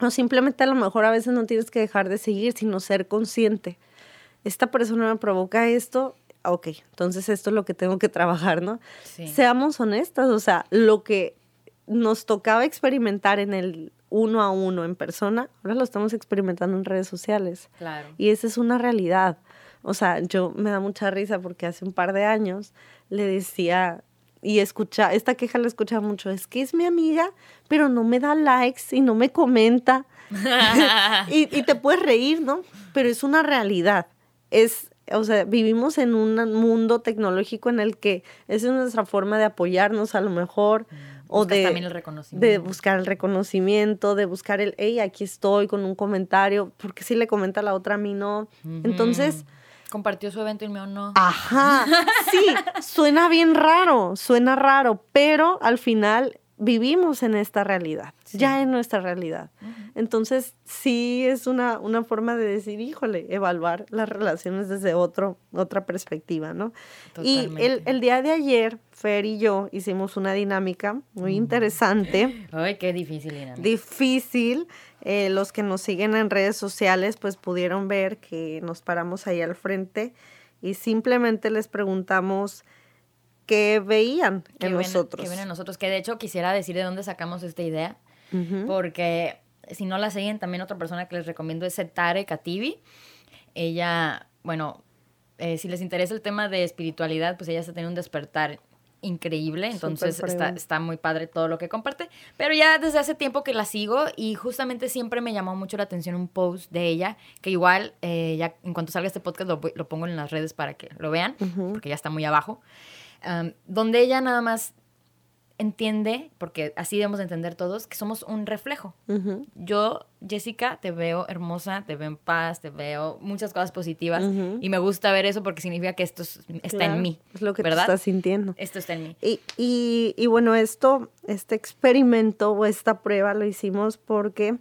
o simplemente a lo mejor a veces no tienes que dejar de seguir, sino ser consciente. Esta persona me provoca esto, ok, entonces esto es lo que tengo que trabajar, ¿no? Seamos honestas, o sea, lo que nos tocaba experimentar en el uno a uno en persona, ahora lo estamos experimentando en redes sociales. Claro. Y esa es una realidad. O sea, yo me da mucha risa porque hace un par de años le decía y escucha, esta queja la escucha mucho, es que es mi amiga, pero no me da likes y no me comenta. y, y, te puedes reír, ¿no? Pero es una realidad. Es, o sea, vivimos en un mundo tecnológico en el que esa es nuestra forma de apoyarnos a lo mejor. Mm o de, también el reconocimiento. de buscar el reconocimiento, de buscar el, hey, aquí estoy con un comentario, porque si le comenta a la otra a mí no. Entonces... Compartió su evento y mío no. Ajá, sí, suena bien raro, suena raro, pero al final vivimos en esta realidad, ya en nuestra realidad. Entonces, sí es una, una forma de decir, híjole, evaluar las relaciones desde otro, otra perspectiva, ¿no? Y el, el, día de ayer, Fer y yo hicimos una dinámica muy interesante. Ay, qué difícil Difícil. Eh, los que nos siguen en redes sociales, pues pudieron ver que nos paramos ahí al frente y simplemente les preguntamos que veían en nosotros. Que ven en nosotros, que de hecho quisiera decir de dónde sacamos esta idea, porque si no la siguen, también otra persona que les recomiendo es Setare Kativi. Ella, bueno, eh, si les interesa el tema de espiritualidad, pues ella se tiene un despertar increíble, entonces está, está, muy padre todo lo que comparte, pero ya desde hace tiempo que la sigo y justamente siempre me llamó mucho la atención un post de ella, que igual eh, ya en cuanto salga este podcast lo, lo, pongo en las redes para que lo vean, porque ya está muy abajo donde ella nada más entiende, porque así debemos entender todos, que somos un reflejo. Yo, Jessica, te veo hermosa, te veo en paz, te veo muchas cosas positivas y me gusta ver eso porque significa que esto está en mí. Es lo que ¿verdad? estás sintiendo. Esto está en mí. Y, y, y bueno, esto, este experimento o esta prueba lo hicimos porque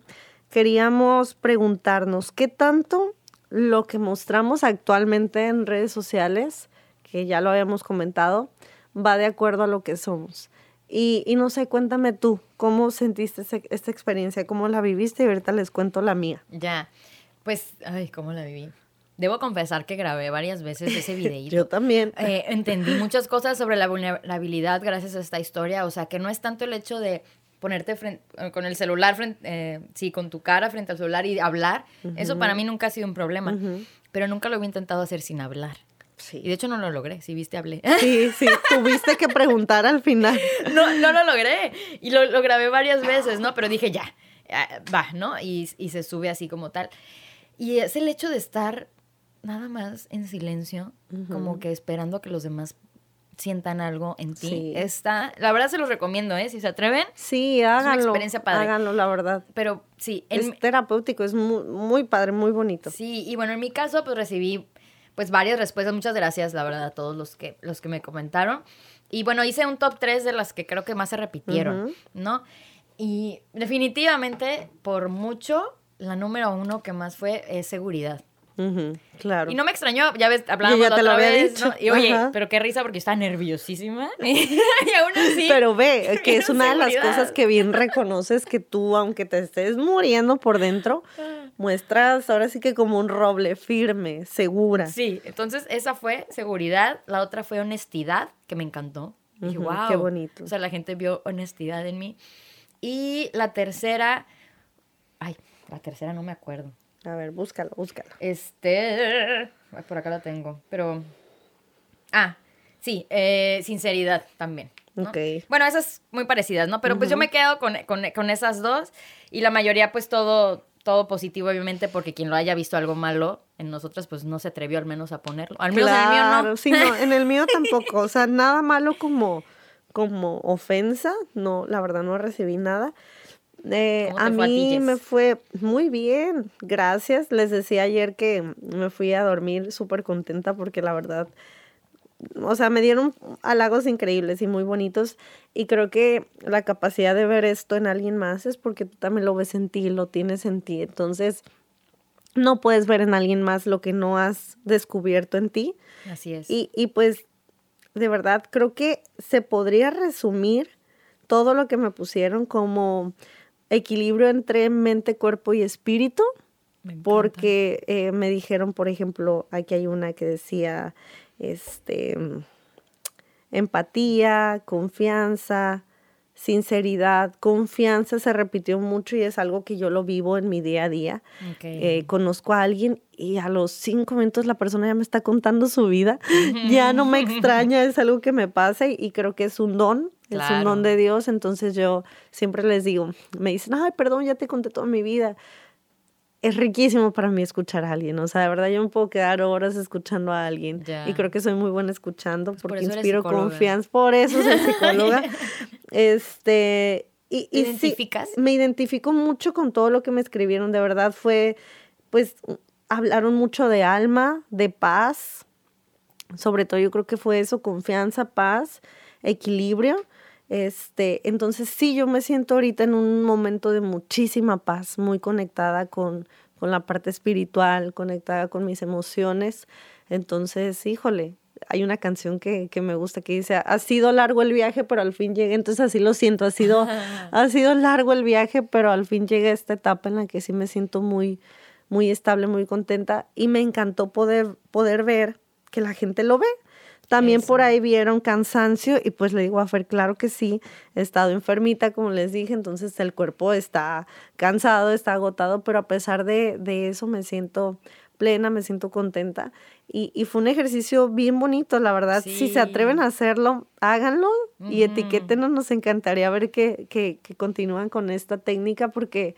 queríamos preguntarnos qué tanto lo que mostramos actualmente en redes sociales que ya lo habíamos comentado, va de acuerdo a lo que somos. Y, y no sé, cuéntame tú, ¿cómo sentiste esta experiencia? ¿Cómo la viviste? Y ahorita les cuento la mía. Ya, pues, ay, ¿cómo la viví? Debo confesar que grabé varias veces ese videíto. Yo también. Eh, entendí muchas cosas sobre la vulnerabilidad gracias a esta historia. O sea, que no es tanto el hecho de ponerte frente, eh, con el celular, frente, eh, sí, con tu cara frente al celular y hablar. Eso para mí nunca ha sido un problema. Pero nunca lo había intentado hacer sin hablar. Y de hecho no lo logré, si viste, hablé. Sí, sí, tuviste que preguntar al final. No, no lo logré. Y lo, lo grabé varias veces, ¿no? Pero dije, ya, va, ¿no? Y, y, se sube así como tal. Y es el hecho de estar nada más en silencio, como que esperando que los demás sientan algo en ti. Está, la verdad se los recomiendo, ¿eh? Si se atreven. Sí, háganlo. Es una experiencia padre. Háganlo, la verdad. Pero sí. Es terapéutico, es muy, muy padre, muy bonito. Sí, y bueno, en mi caso, pues recibí pues varias respuestas. Muchas gracias, la verdad, a todos los que, los que me comentaron. Y bueno, hice un top 3 de las que creo que más se repitieron, ¿no? Y definitivamente, por mucho, la número uno que más fue es seguridad. Claro. Y no me extrañó, ya ves, hablábamos la otra vez, ¿no? Y oye, pero qué risa porque está nerviosísima. y aún así. Pero ve, que es una de las cosas que bien reconoces que tú, aunque te estés muriendo por dentro, muestras ahora sí que como un roble firme, segura. Sí, entonces esa fue seguridad, la otra fue honestidad, que me encantó. Dije, wow. Qué bonito. O sea, la gente vio honestidad en mí. Y la tercera, ay, la tercera no me acuerdo. A ver, búscalo, búscalo. Este, por acá la tengo, pero... Ah, sí, eh, sinceridad también. Ok. Bueno, esas muy parecidas, ¿no? Pero pues yo me quedo con, con, esas dos y la mayoría pues todo, todo positivo, obviamente, porque quien lo haya visto algo malo en nosotras, pues no se atrevió al menos a ponerlo. Al menos en el mío no. Sí, no, en el mío tampoco. O sea, nada malo como, como ofensa. No, la verdad no recibí nada. Eh, a mí me fue muy bien, gracias. Les decía ayer que me fui a dormir súper contenta porque la verdad, o sea, me dieron halagos increíbles y muy bonitos y creo que la capacidad de ver esto en alguien más es porque tú también lo ves en ti, lo tienes en ti. Entonces, no puedes ver en alguien más lo que no has descubierto en ti. Así es. Y, y pues, de verdad, creo que se podría resumir todo lo que me pusieron como equilibrio entre mente, cuerpo y espíritu. porque eh, me dijeron, por ejemplo, aquí hay una que decía, este, empatía, confianza, sinceridad, confianza se repitió mucho y es algo que yo lo vivo en mi día a día. Eh, conozco a alguien y a los cinco minutos la persona ya me está contando su vida, ya no me extraña, es algo que me pasa y creo que es un don es un don de Dios, entonces yo siempre les digo, me dicen, ay, perdón, ya te conté toda mi vida. Es riquísimo para mí escuchar a alguien, o sea, de verdad yo me puedo quedar horas escuchando a alguien y creo que soy muy buena escuchando pues porque inspiro confianza, por eso soy psicóloga. este, y, y identificas? me identifico mucho con todo lo que me escribieron, de verdad fue, pues, hablaron mucho de alma, de paz, sobre todo yo creo que fue eso, confianza, paz, equilibrio este, entonces sí, yo me siento ahorita en un momento de muchísima paz, muy conectada con, con la parte espiritual, conectada con mis emociones. Entonces, híjole, hay una canción que, que, me gusta que dice, ha sido largo el viaje, pero al fin llegué. Entonces así lo siento, ha sido, ha sido largo el viaje, pero al fin llegué a esta etapa en la que sí me siento muy, muy estable, muy contenta. Y me encantó poder, poder ver que la gente lo ve. También por ahí vieron cansancio y pues le digo a Fer, claro que sí, he estado enfermita, como les dije, entonces el cuerpo está cansado, está agotado, pero a pesar de, eso me siento plena, me siento contenta. Y, fue un ejercicio bien bonito, la verdad. Si se atreven a hacerlo, háganlo y etiquétenos. Nos encantaría ver que, que, que, continúan con esta técnica porque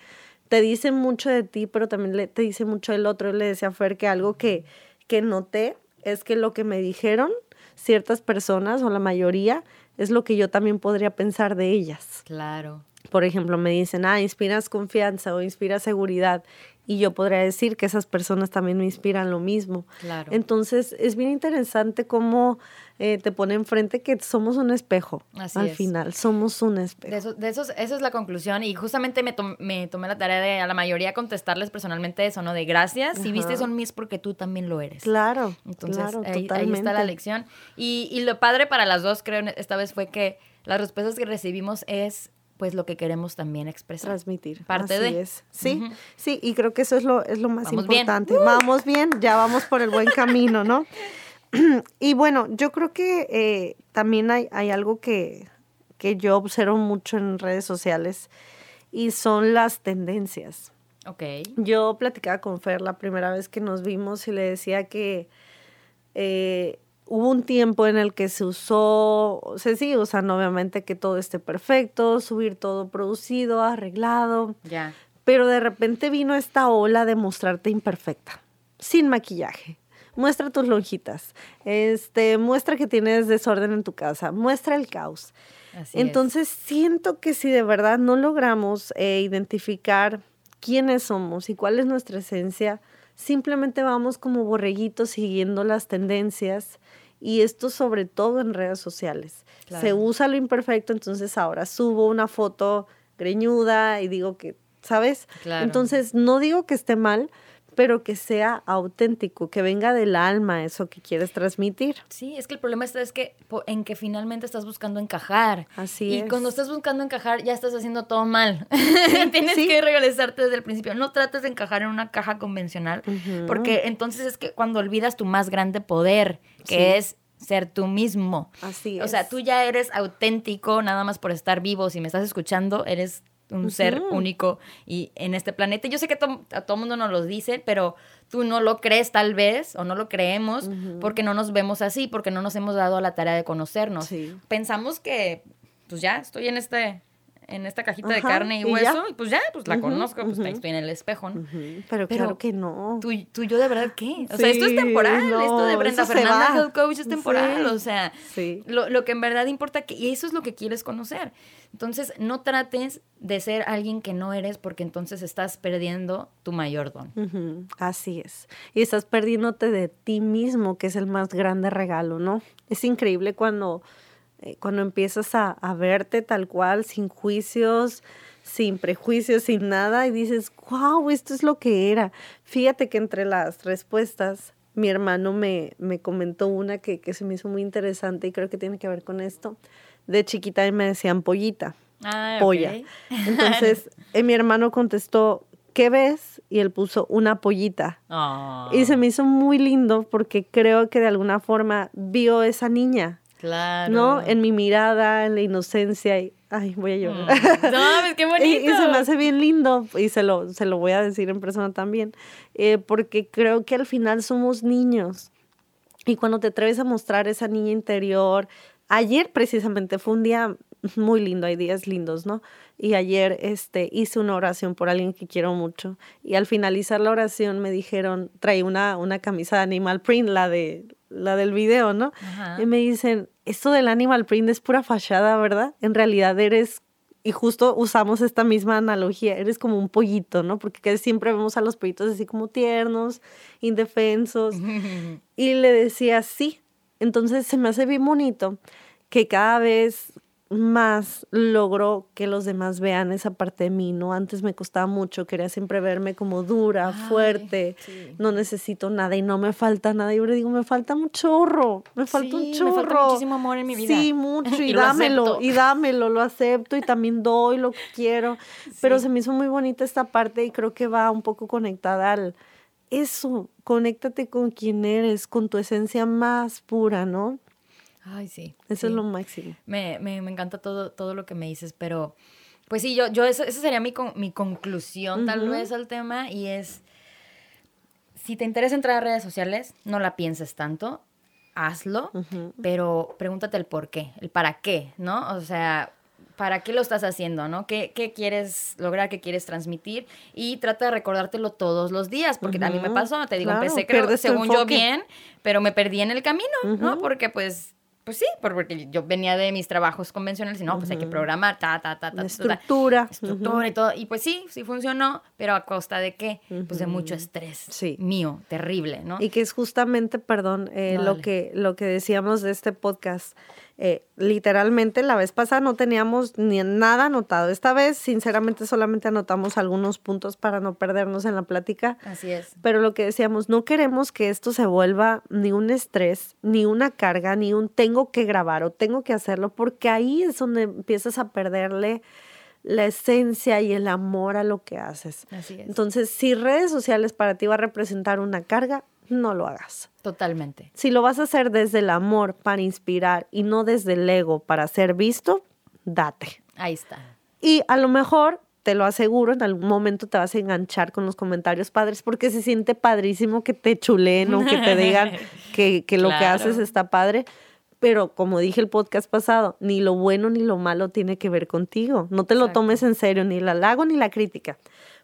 te dice mucho de ti, pero también le, te dice mucho del otro. le decía a Fer que algo que, que noté es que lo que me dijeron ciertas personas o la mayoría es lo que yo también podría pensar de ellas. Claro. Por ejemplo, me dicen, ah, inspiras confianza o inspiras seguridad. Y yo podría decir que esas personas también me inspiran lo mismo. Claro. Entonces, es bien interesante cómo eh, te pone enfrente que somos un espejo. Así al final, somos un espejo. De, eso, de esos, esa es la conclusión. Y justamente me, me, tomé la tarea de a la mayoría contestarles personalmente eso, ¿no? De gracias. Si viste son mis porque tú también lo eres. Claro. Entonces, ahí, ahí, está la lección. Y, y lo padre para las dos, creo, esta vez fue que las respuestas que recibimos es pues lo que queremos también expresar. Transmitir. Parte Así de. Es. Sí, sí, y creo que eso es lo, es lo más importante. Vamos bien, ya vamos por el buen camino, ¿no? y bueno, yo creo que eh, también hay, hay algo que, que yo observo mucho en redes sociales y son las tendencias. Ok. Yo platicaba con Fer la primera vez que nos vimos y le decía que eh, hubo un tiempo en el que se usó, se sigue usando obviamente que todo esté perfecto, subir todo producido, arreglado. Ya. Pero de repente vino esta ola de mostrarte imperfecta, sin maquillaje. Muestra tus lonjitas, este, muestra que tienes desorden en tu casa, muestra el caos. Entonces siento que si de verdad no logramos eh, identificar quiénes somos y cuál es nuestra esencia, simplemente vamos como borreguitos siguiendo las tendencias y esto sobre todo en redes sociales. Se usa lo imperfecto, entonces ahora subo una foto greñuda y digo que, ¿sabes? Entonces no digo que esté mal, pero que sea auténtico, que venga del alma eso que quieres transmitir. Sí, es que el problema está es que en que finalmente estás buscando encajar. Así es. Y cuando estás buscando encajar ya estás haciendo todo mal. Tienes que regresarte desde el principio. No trates de encajar en una caja convencional, porque entonces es que cuando olvidas tu más grande poder, que es ser tú mismo. Así es. O sea, tú ya eres auténtico nada más por estar vivo. Si me estás escuchando, eres un ser único y en este planeta. Yo sé que a todo mundo nos lo dice, pero tú no lo crees tal vez o no lo creemos porque no nos vemos así, porque no nos hemos dado a la tarea de conocernos. Pensamos que, pues ya, estoy en este en esta cajita de carne y, hueso, y, pues ya, pues la conozco, pues estoy en el espejo, ¿no? Pero, claro que no. ¿Tú, tú yo de verdad qué? O sea, esto es temporal, esto de Brenda Fernanda Health Coach es temporal, o sea, lo, lo, que en verdad importa, que, y eso es lo que quieres conocer. Entonces, no trates de ser alguien que no eres porque entonces estás perdiendo tu mayor don. Así es. Y estás perdiéndote de ti mismo, que es el más grande regalo, ¿no? Es increíble cuando cuando empiezas a, verte tal cual, sin juicios, sin prejuicios, sin nada, y dices, wow, esto es lo que era. Fíjate que entre las respuestas, mi hermano me, me comentó una que, se me hizo muy interesante y creo que tiene que ver con esto. De chiquita me decían pollita, ah, polla. Entonces, eh, mi hermano contestó, ¿qué ves? Y él puso una pollita. Y se me hizo muy lindo porque creo que de alguna forma vio esa niña Claro. ¿No? En mi mirada, en la inocencia. Y, ay, voy a llorar. Mm. No, pues qué bonito. y, se me hace bien lindo y se lo, se lo voy a decir en persona también. Eh, porque creo que al final somos niños. Y cuando te atreves a mostrar esa niña interior, ayer precisamente fue un día muy lindo, hay días lindos, ¿no? Y ayer este, hice una oración por alguien que quiero mucho. Y al finalizar la oración me dijeron, traí una, una camisa de Animal Print, la de la del video, ¿no? Y me dicen, esto del animal print es pura fachada, ¿verdad? En realidad eres, y justo usamos esta misma analogía, eres como un pollito, ¿no? Porque siempre vemos a los pollitos así como tiernos, indefensos. y le decía, sí. Entonces se me hace bien bonito que cada vez más logro que los demás vean esa parte de mí, ¿no? Antes me costaba mucho, quería siempre verme como dura, fuerte, no necesito nada y no me falta nada. Y ahora digo, me falta un chorro, me falta un chorro. Me falta muchísimo amor en mi vida. Sí, mucho, y, dámelo, y dámelo, lo acepto y también doy lo que quiero. Pero se me hizo muy bonita esta parte y creo que va un poco conectada al eso, conéctate con quien eres, con tu esencia más pura, ¿no? Ay, sí. Eso es lo máximo. Me, me, me, encanta todo, todo lo que me dices, pero pues sí, yo, yo esa, sería mi, mi conclusión tal vez al tema y es, si te interesa entrar a redes sociales, no la pienses tanto, hazlo, pero pregúntate el por qué, el para qué, ¿no? O sea, ¿para qué lo estás haciendo, no? ¿Qué, qué quieres lograr, qué quieres transmitir? Y trata de recordártelo todos los días, porque a mí me pasó, te digo, empecé creo, según yo bien, pero me perdí en el camino, ¿no? Porque pues pues sí, porque yo venía de mis trabajos convencionales y no, pues hay que programar, ta, ta, ta, ta. estructura. estructura y todo. Y pues sí, sí funcionó, pero a costa de qué? Pues de mucho estrés sí. mío, terrible, ¿no? Y que es justamente, perdón, eh, lo, que, lo que decíamos de este podcast. Eh, literalmente la vez pasada no teníamos ni nada anotado. Esta vez, sinceramente, solamente anotamos algunos puntos para no perdernos en la plática. Así es. Pero lo que decíamos, no queremos que esto se vuelva ni un estrés, ni una carga, ni un tengo que grabar o tengo que hacerlo, porque ahí es donde empiezas a perderle la esencia y el amor a lo que haces. Así es. Entonces, si redes sociales para ti va a representar una carga, no lo hagas. Totalmente. Si lo vas a hacer desde el amor para inspirar y no desde el ego para ser visto, date. Ahí está. Y a lo mejor, te lo aseguro, en algún momento te vas a enganchar con los comentarios padres porque se siente padrísimo que te chulen o que te digan que, lo que haces está padre. Pero como dije el podcast pasado, ni lo bueno ni lo malo tiene que ver contigo. No te lo tomes en serio, ni el halago ni la crítica.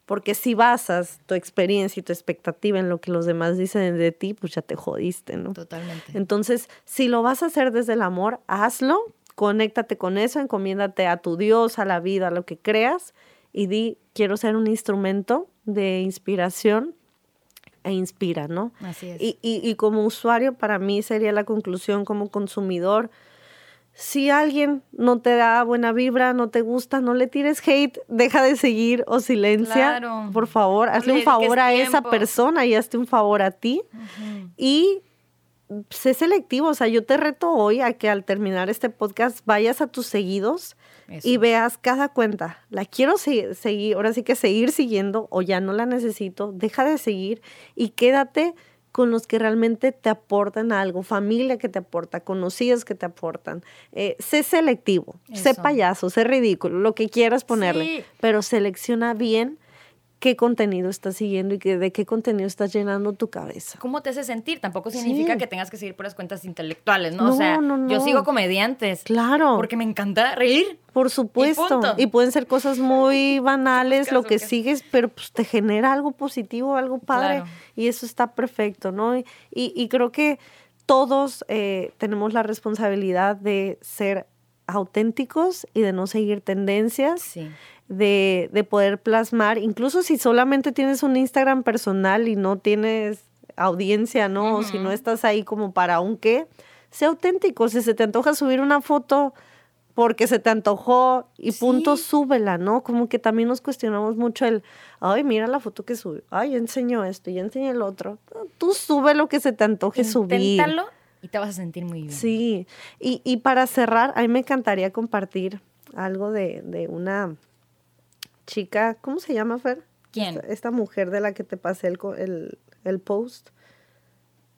Porque si basas tu experiencia y tu expectativa en lo que los demás dicen de ti, pues ya te jodiste, ¿no? Totalmente. Entonces, si lo vas a hacer desde el amor, hazlo, conéctate con eso, encomiéndate a tu Dios, a la vida, a lo que creas y di, quiero ser un instrumento de inspiración e inspira, ¿no? Así es. Y, y, y como usuario, para mí sería la conclusión como consumidor, si alguien no te da buena vibra, no te gusta, no le tires hate, deja de seguir o silencia. Por favor, hazle un favor a esa persona y hazte un favor a ti. Y sé selectivo, o sea, yo te reto hoy a que al terminar este podcast vayas a tus seguidos y veas cada cuenta. La quiero seguir, ahora sí que seguir siguiendo o ya no la necesito, deja de seguir y quédate con los que realmente te aportan algo, familia que te aporta, conocidos que te aportan. Eh, sé selectivo, sé payaso, sé ridículo, lo que quieras ponerle, pero selecciona bien qué contenido estás siguiendo y de qué contenido estás llenando tu cabeza. ¿Cómo te hace sentir? Tampoco significa que tengas que seguir por las cuentas intelectuales, ¿no? o sea, yo sigo comediantes. Claro. Porque me encanta reír. Por supuesto. Y, pueden ser cosas muy banales, lo que, sigues, pero pues te genera algo positivo, algo padre. Y eso está perfecto, ¿no? Y, y creo que todos eh, tenemos la responsabilidad de ser auténticos y de no seguir tendencias. Sí de, de poder plasmar, incluso si solamente tienes un Instagram personal y no tienes audiencia, ¿no? O si no estás ahí como para un qué, sea auténtico. Si se te antoja subir una foto porque se te antojó y punto, súbela, ¿no? Como que también nos cuestionamos mucho el, ay, mira la foto que sube, ay, enseño esto y enseño el otro. Tú sube lo que se te antoje subir. Inténtalo y te vas a sentir muy bien. Sí, y, y para cerrar, a mí me encantaría compartir algo de, de una chica, ¿cómo se llama, Fer? ¿Quién? Esta, mujer de la que te pasé el, el, post.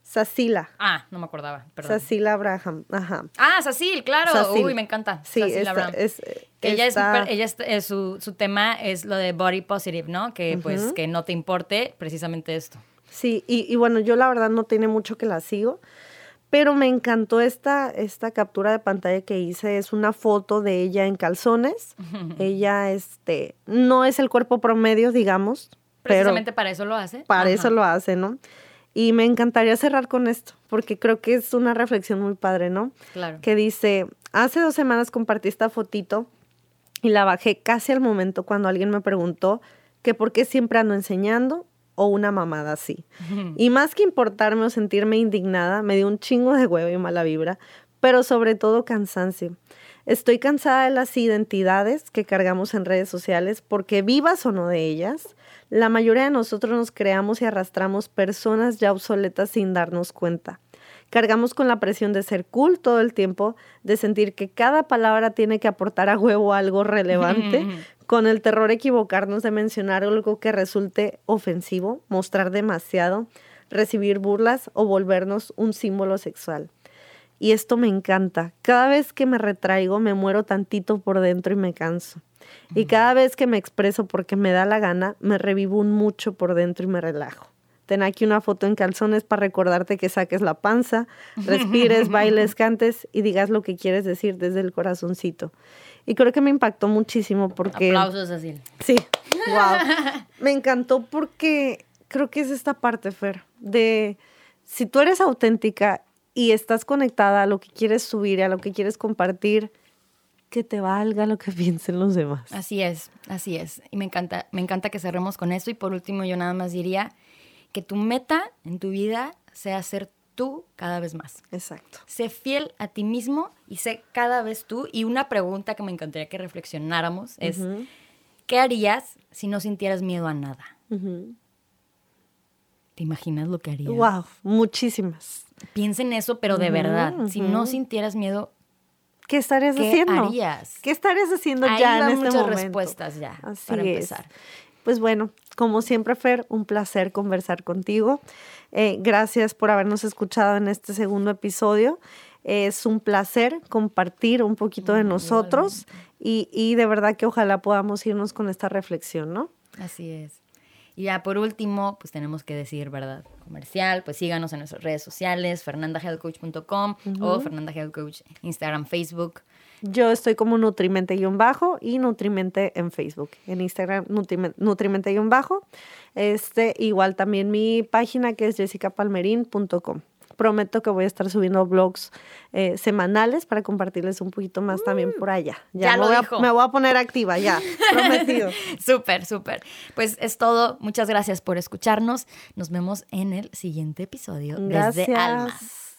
Sacila. Ah, no me acordaba, perdón. Sacila Abraham, ajá. Ah, Sacil, claro. Uy, me encanta. Sí, Abraham. Es, ella es, ella es, su, su, tema es lo de body positive, ¿no? Que pues que no te importe precisamente esto. Sí, y, y, bueno, yo la verdad no tiene mucho que la sigo, pero me encantó esta, esta captura de pantalla que hice. Es una foto de ella en calzones. ella, este, no es el cuerpo promedio, digamos. Precisamente para eso lo hace. Para eso lo hace, ¿no? Y me encantaría cerrar con esto, porque creo que es una reflexión muy padre, ¿no? Claro. Que dice, hace dos semanas compartí esta fotito y la bajé casi al momento cuando alguien me preguntó que por qué siempre ando enseñando o una mamada así. Y más que importarme o sentirme indignada, me dio un chingo de huevo y mala vibra, pero sobre todo cansancio. Estoy cansada de las identidades que cargamos en redes sociales porque vivas o no de ellas, la mayoría de nosotros nos creamos y arrastramos personas ya obsoletas sin darnos cuenta. Cargamos con la presión de ser cool todo el tiempo, de sentir que cada palabra tiene que aportar a huevo algo relevante, con el terror equivocarnos de mencionar algo que resulte ofensivo, mostrar demasiado, recibir burlas o volvernos un símbolo sexual. Y esto me encanta. Cada vez que me retraigo me muero tantito por dentro y me canso. Y cada vez que me expreso porque me da la gana, me revivo un mucho por dentro y me relajo. Ten aquí una foto en calzones para recordarte que saques la panza, respires, bailes, cantes y digas lo que quieres decir desde el corazoncito. Y creo que me impactó muchísimo porque... Aplausos, así. Sí, wow. me encantó porque creo que es esta parte, Fer, de si tú eres auténtica y estás conectada a lo que quieres subir, a lo que quieres compartir, que te valga lo que piensen los demás. Así es, así es. Y me encanta, me encanta que cerremos con eso. Y por último, yo nada más diría que tu meta en tu vida sea ser tú cada vez más. Exacto. Sé fiel a ti mismo y sé cada vez tú. Y una pregunta que me encantaría que reflexionáramos es, ¿qué harías si no sintieras miedo a nada? ¿Te imaginas lo que harías? Wow, muchísimas. Piensa en eso, pero de verdad. Si no sintieras miedo, ¿qué estarías ¿qué haciendo? harías? ¿Qué estarías haciendo ya en este muchas momento? respuestas ya para empezar. Pues bueno, como siempre, Fer, un placer conversar contigo. Eh, gracias por habernos escuchado en este segundo episodio. Es un placer compartir un poquito de mm, nosotros y, y de verdad que ojalá podamos irnos con esta reflexión, ¿no? Así es. Y ya por último, pues tenemos que decir, ¿verdad? Comercial, pues síganos en nuestras redes sociales, fernandahealthcoach.com o Fernanda Instagram, Facebook. Yo estoy como Nutrimente-bajo y Nutrimente en Facebook. En Instagram, Nutrimente-bajo. Este, igual también mi página que es jessicapalmerin.com. Prometo que voy a estar subiendo blogs eh, semanales para compartirles un poquito más también mm. por allá. Ya, lo voy dijo. me voy a poner activa, ya, prometido. súper, súper. Pues es todo. Muchas gracias por escucharnos. Nos vemos en el siguiente episodio gracias. desde Almas.